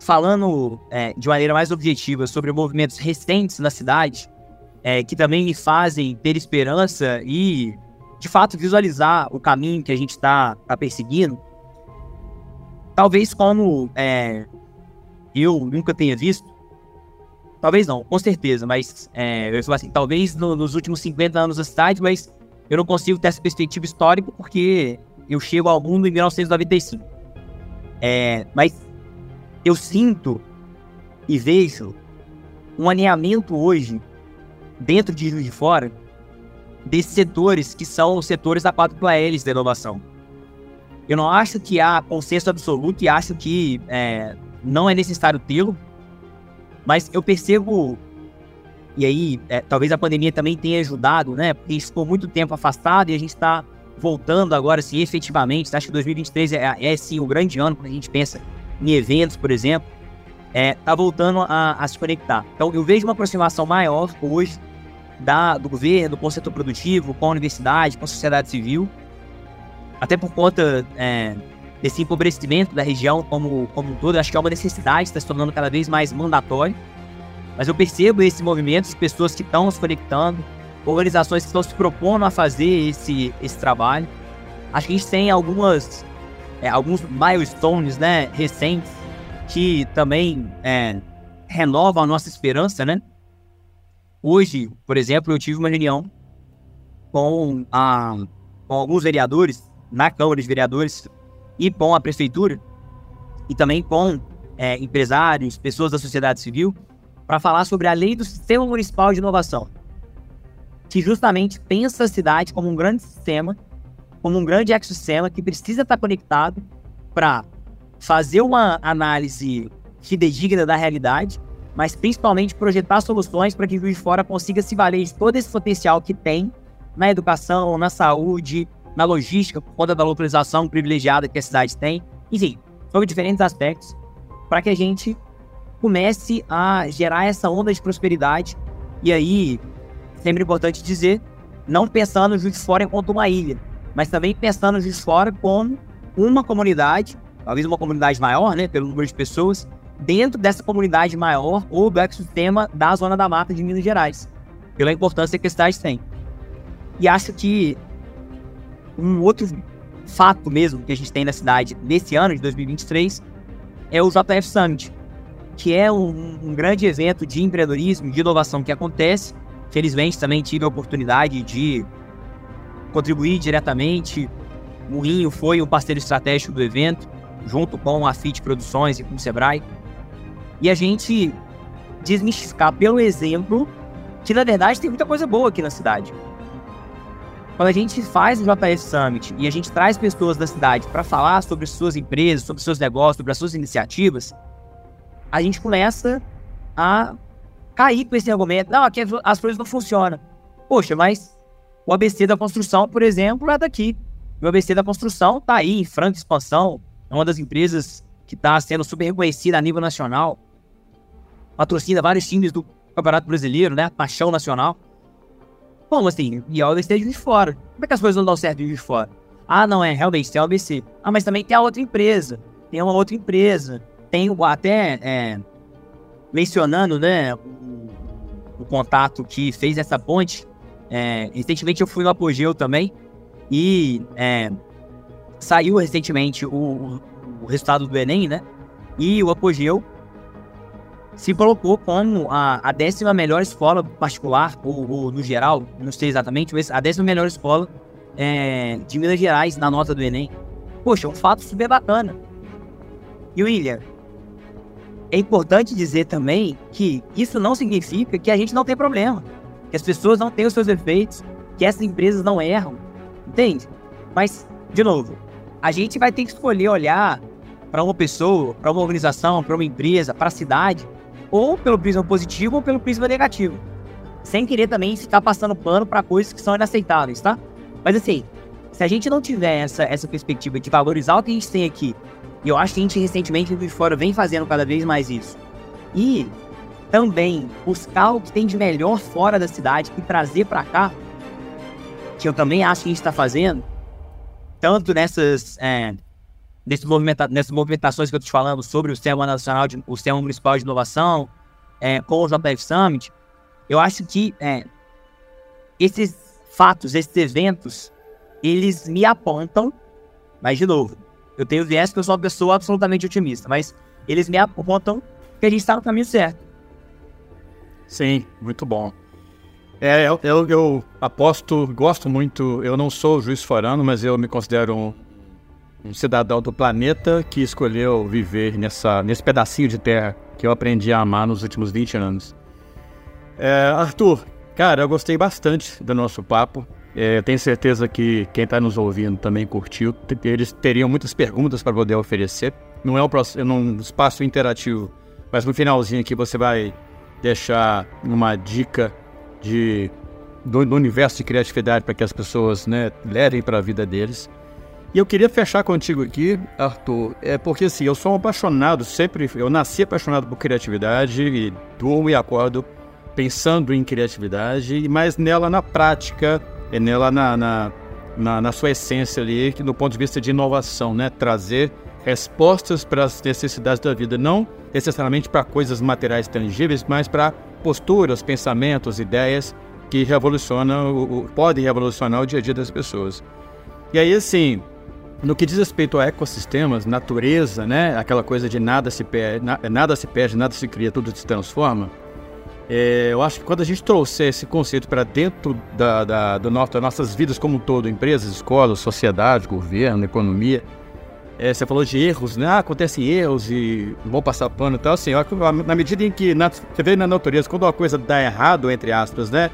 falando é, de maneira mais objetiva sobre movimentos recentes na cidade, é, que também me fazem ter esperança e, de fato, visualizar o caminho que a gente está tá perseguindo, talvez como é, eu nunca tenha visto, Talvez não, com certeza, mas é, eu falo assim, talvez no, nos últimos 50 anos da cidade, mas eu não consigo ter essa perspectiva histórica porque eu chego ao mundo em 1995. É, mas eu sinto e vejo um alinhamento hoje, dentro de Juiz de Fora, desses setores que são os setores da 4 L's da inovação. Eu não acho que há consenso absoluto e acho que é, não é necessário tê-lo, mas eu percebo, e aí é, talvez a pandemia também tenha ajudado, né? Porque ficou muito tempo afastado e a gente está voltando agora, assim, efetivamente. Acho que 2023 é, é sim o grande ano quando a gente pensa em eventos, por exemplo. É, tá voltando a, a se conectar. Então eu vejo uma aproximação maior hoje da, do governo, com o setor produtivo, com a universidade, com a sociedade civil, até por conta é, desse empobrecimento da região como, como um todo. Acho que é uma necessidade, está se tornando cada vez mais mandatório. Mas eu percebo esse movimento de pessoas que estão se conectando, organizações que estão se propondo a fazer esse, esse trabalho. Acho que a gente tem algumas, é, alguns milestones né, recentes que também é, renovam a nossa esperança, né? Hoje, por exemplo, eu tive uma reunião com, a, com alguns vereadores na Câmara de Vereadores e com a prefeitura e também com é, empresários, pessoas da sociedade civil, para falar sobre a lei do Sistema Municipal de Inovação, que justamente pensa a cidade como um grande sistema, como um grande ecossistema que precisa estar conectado para fazer uma análise fidedigna da realidade, mas principalmente projetar soluções para que o Juiz de Fora consiga se valer de todo esse potencial que tem na educação, na saúde, na logística, por conta da localização privilegiada que a cidade tem. Enfim, sobre diferentes aspectos, para que a gente comece a gerar essa onda de prosperidade. E aí, sempre importante dizer, não pensando Juiz de Fora enquanto uma ilha, mas também pensando Juiz de Fora como uma comunidade, talvez uma comunidade maior, né, pelo número de pessoas, dentro dessa comunidade maior ou do ecossistema da Zona da Mata de Minas Gerais, pela importância que a cidade tem. E acho que um outro fato mesmo que a gente tem na cidade nesse ano de 2023 é o JF Summit, que é um, um grande evento de empreendedorismo, de inovação que acontece. Felizmente também tive a oportunidade de contribuir diretamente. O Moinho foi um parceiro estratégico do evento, junto com a FIT Produções e com o Sebrae. E a gente desmistificar pelo exemplo que, na verdade, tem muita coisa boa aqui na cidade. Quando a gente faz o JS Summit e a gente traz pessoas da cidade para falar sobre suas empresas, sobre seus negócios, sobre as suas iniciativas, a gente começa a cair com esse argumento. Não, aqui as coisas não funcionam. Poxa, mas o ABC da construção, por exemplo, é daqui. O ABC da construção está aí em franca expansão. É uma das empresas que está sendo super reconhecida a nível nacional. Patrocina vários times do Campeonato Brasileiro, né? Paixão nacional. Como assim? E a OBC de fora. Como é que as coisas não dão certo de fora? Ah, não é, realmente tem a OBC. Ah, mas também tem a outra empresa. Tem uma outra empresa. Tem até é, mencionando, né, o, o, contato que fez essa ponte. É, recentemente eu fui no Apogeu também e é, saiu recentemente o, o resultado do Enem, né? E o Apogeu se colocou como a, a décima melhor escola particular, ou, ou, no geral, não sei exatamente, mas a décima melhor escola é, de Minas Gerais na nota do Enem. Poxa, é um fato super bacana. E William, é importante dizer também que isso não significa que a gente não tem problema, que as pessoas não têm os seus efeitos, que essas empresas não erram, entende? Mas, de novo, a gente vai ter que escolher olhar para uma pessoa, para uma organização, para uma empresa, para a cidade, ou pelo prisma positivo ou pelo prisma negativo. Sem querer também ficar passando pano para coisas que são inaceitáveis, tá? Mas assim, se a gente não tiver essa, essa perspectiva de valorizar o que a gente tem aqui, e eu acho que a gente recentemente de fora vem fazendo cada vez mais isso, e também buscar o que tem de melhor fora da cidade e trazer para cá, que eu também acho que a gente está fazendo, tanto nessas é, desse movimenta nessas movimentações que eu estou falando sobre o Sistema Nacional, de, o Sistema Municipal de Inovação, é, com o JF Summit, eu acho que é, esses fatos, esses eventos, eles me apontam, mas de novo, eu tenho viés que eu sou uma pessoa absolutamente otimista, mas eles me apontam que a gente está no caminho certo. Sim, muito bom. É, eu, eu, eu, aposto, gosto muito, eu não sou juiz forano, mas eu me considero um, um cidadão do planeta que escolheu viver nessa, nesse pedacinho de terra que eu aprendi a amar nos últimos 20 anos. É, Arthur, cara, eu gostei bastante do nosso papo. É, tenho certeza que quem está nos ouvindo também curtiu. Eles teriam muitas perguntas para poder oferecer. Não é um, é um espaço interativo, mas no finalzinho aqui você vai deixar uma dica de, do, do universo de criatividade para que as pessoas né, levem para a vida deles. E eu queria fechar contigo aqui, Arthur, é porque assim, eu sou um apaixonado, sempre, eu nasci apaixonado por criatividade e durmo e acordo pensando em criatividade, mas nela na prática, é nela na, na, na, na sua essência ali, do ponto de vista de inovação, né? Trazer respostas para as necessidades da vida, não necessariamente para coisas materiais tangíveis, mas para posturas, pensamentos, ideias que revolucionam, podem revolucionar o dia a dia das pessoas. E aí, assim, no que diz respeito a ecossistemas, natureza, né? Aquela coisa de nada se perde, nada se perde, nada se cria, tudo se transforma. É, eu acho que quando a gente trouxer esse conceito para dentro da, da, do nosso, das nossas vidas como um todo, empresas, escolas, sociedade, governo, economia, é, você falou de erros, né? Ah, acontecem erros e vão passar pano e tal. Assim, na medida em que na, você vê na natureza, quando uma coisa dá errado, entre aspas, né?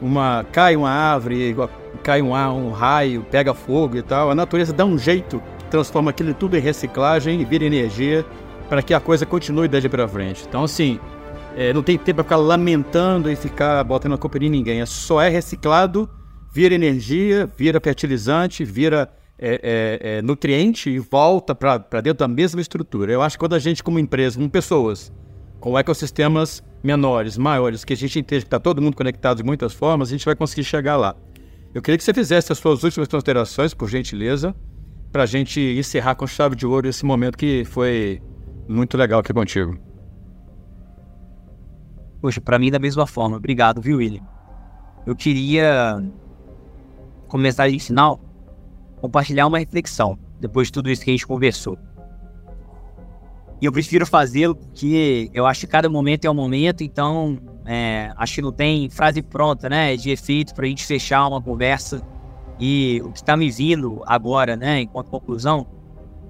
Uma, cai uma árvore, cai um, um raio, pega fogo e tal, a natureza dá um jeito, transforma aquilo tudo em reciclagem e vira energia para que a coisa continue daí para frente. Então, assim, é, não tem tempo para ficar lamentando e ficar botando a culpa em ninguém. É, só é reciclado, vira energia, vira fertilizante, vira é, é, é nutriente e volta para dentro da mesma estrutura. Eu acho que quando a gente, como empresa, com pessoas, com ecossistemas menores, maiores, que a gente entende que está todo mundo conectado de muitas formas, a gente vai conseguir chegar lá. Eu queria que você fizesse as suas últimas considerações, por gentileza, para a gente encerrar com chave de ouro esse momento que foi Muito legal aqui contigo. Poxa, para mim da mesma forma. Obrigado, viu, William? Eu queria, como mensagem final, compartilhar uma reflexão depois de tudo isso que a gente conversou. E eu prefiro fazê-lo porque eu acho que cada momento é um momento, então é, acho que não tem frase pronta, né, de efeito para a gente fechar uma conversa. E o que está me vindo agora, né, enquanto conclusão,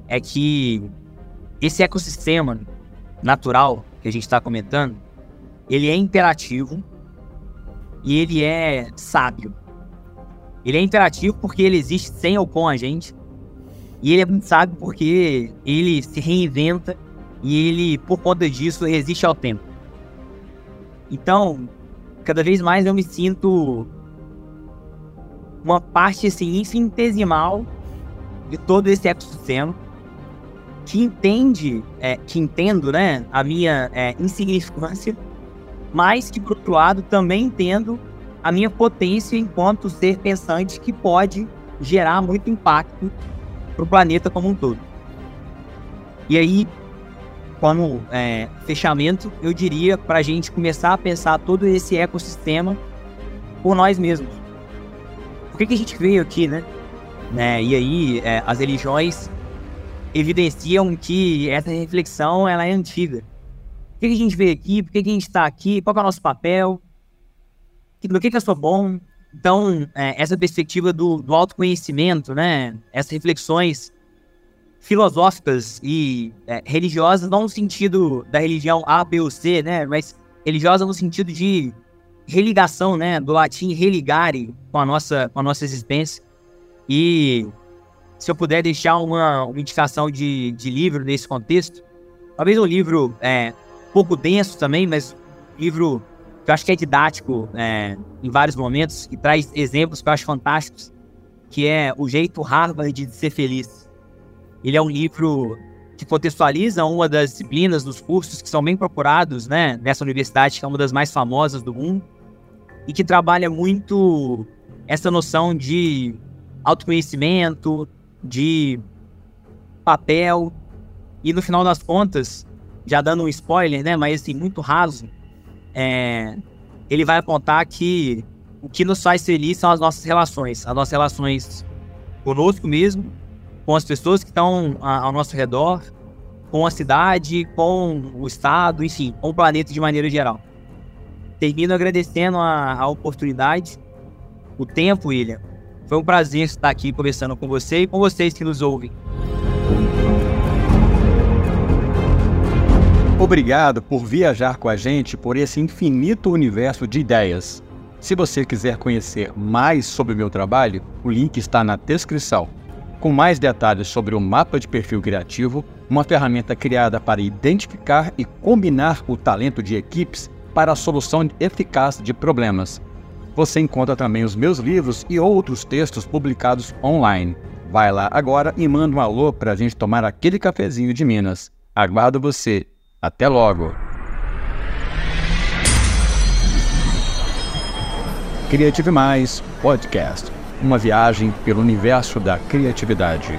é que esse ecossistema natural que a gente está comentando, ele é imperativo e ele é sábio. Ele é imperativo porque ele existe sem ou com a gente. E ele é muito sábio porque ele se reinventa e ele, por conta disso, resiste ao tempo. Então, cada vez mais eu me sinto uma parte assim infinitesimal de todo esse ecossistema que entende, é, que entendo, né, a minha é, insignificância, mas que por outro lado também entendo a minha potência enquanto ser pensante que pode gerar muito impacto para o planeta como um todo. E aí, como é, fechamento, eu diria para a gente começar a pensar todo esse ecossistema por nós mesmos. Por que, que a gente veio aqui, né? né? E aí, é, as religiões evidenciam que essa reflexão ela é antiga. Por que, que a gente veio aqui? Por que, que a gente está aqui? Qual é o nosso papel? No que, que eu sou bom? Então, é, essa perspectiva do, do autoconhecimento, né? Essas reflexões filosóficas e é, religiosas, não no sentido da religião A, B ou C, né? Mas religiosa no sentido de religação, né? Do latim religare com a nossa, com a nossa existência. E se eu puder deixar uma, uma indicação de, de livro nesse contexto, talvez um livro é, pouco denso também, mas um livro que eu acho que é didático é, em vários momentos e traz exemplos que eu acho fantásticos, que é O Jeito Harvard de Ser Feliz ele é um livro que contextualiza uma das disciplinas dos cursos que são bem procurados, né, nessa universidade que é uma das mais famosas do mundo e que trabalha muito essa noção de autoconhecimento, de papel e no final das contas, já dando um spoiler, né, mas assim muito raso, é, ele vai apontar que o que nos faz feliz são as nossas relações, as nossas relações conosco mesmo com as pessoas que estão ao nosso redor, com a cidade, com o estado, enfim, com o planeta de maneira geral. Termino agradecendo a, a oportunidade, o tempo, William. Foi um prazer estar aqui conversando com você e com vocês que nos ouvem. Obrigado por viajar com a gente por esse infinito universo de ideias. Se você quiser conhecer mais sobre o meu trabalho, o link está na descrição com mais detalhes sobre o mapa de perfil criativo, uma ferramenta criada para identificar e combinar o talento de equipes para a solução eficaz de problemas. Você encontra também os meus livros e outros textos publicados online. Vai lá agora e manda um alô para a gente tomar aquele cafezinho de Minas. Aguardo você. Até logo! Criative Mais Podcast uma viagem pelo universo da criatividade.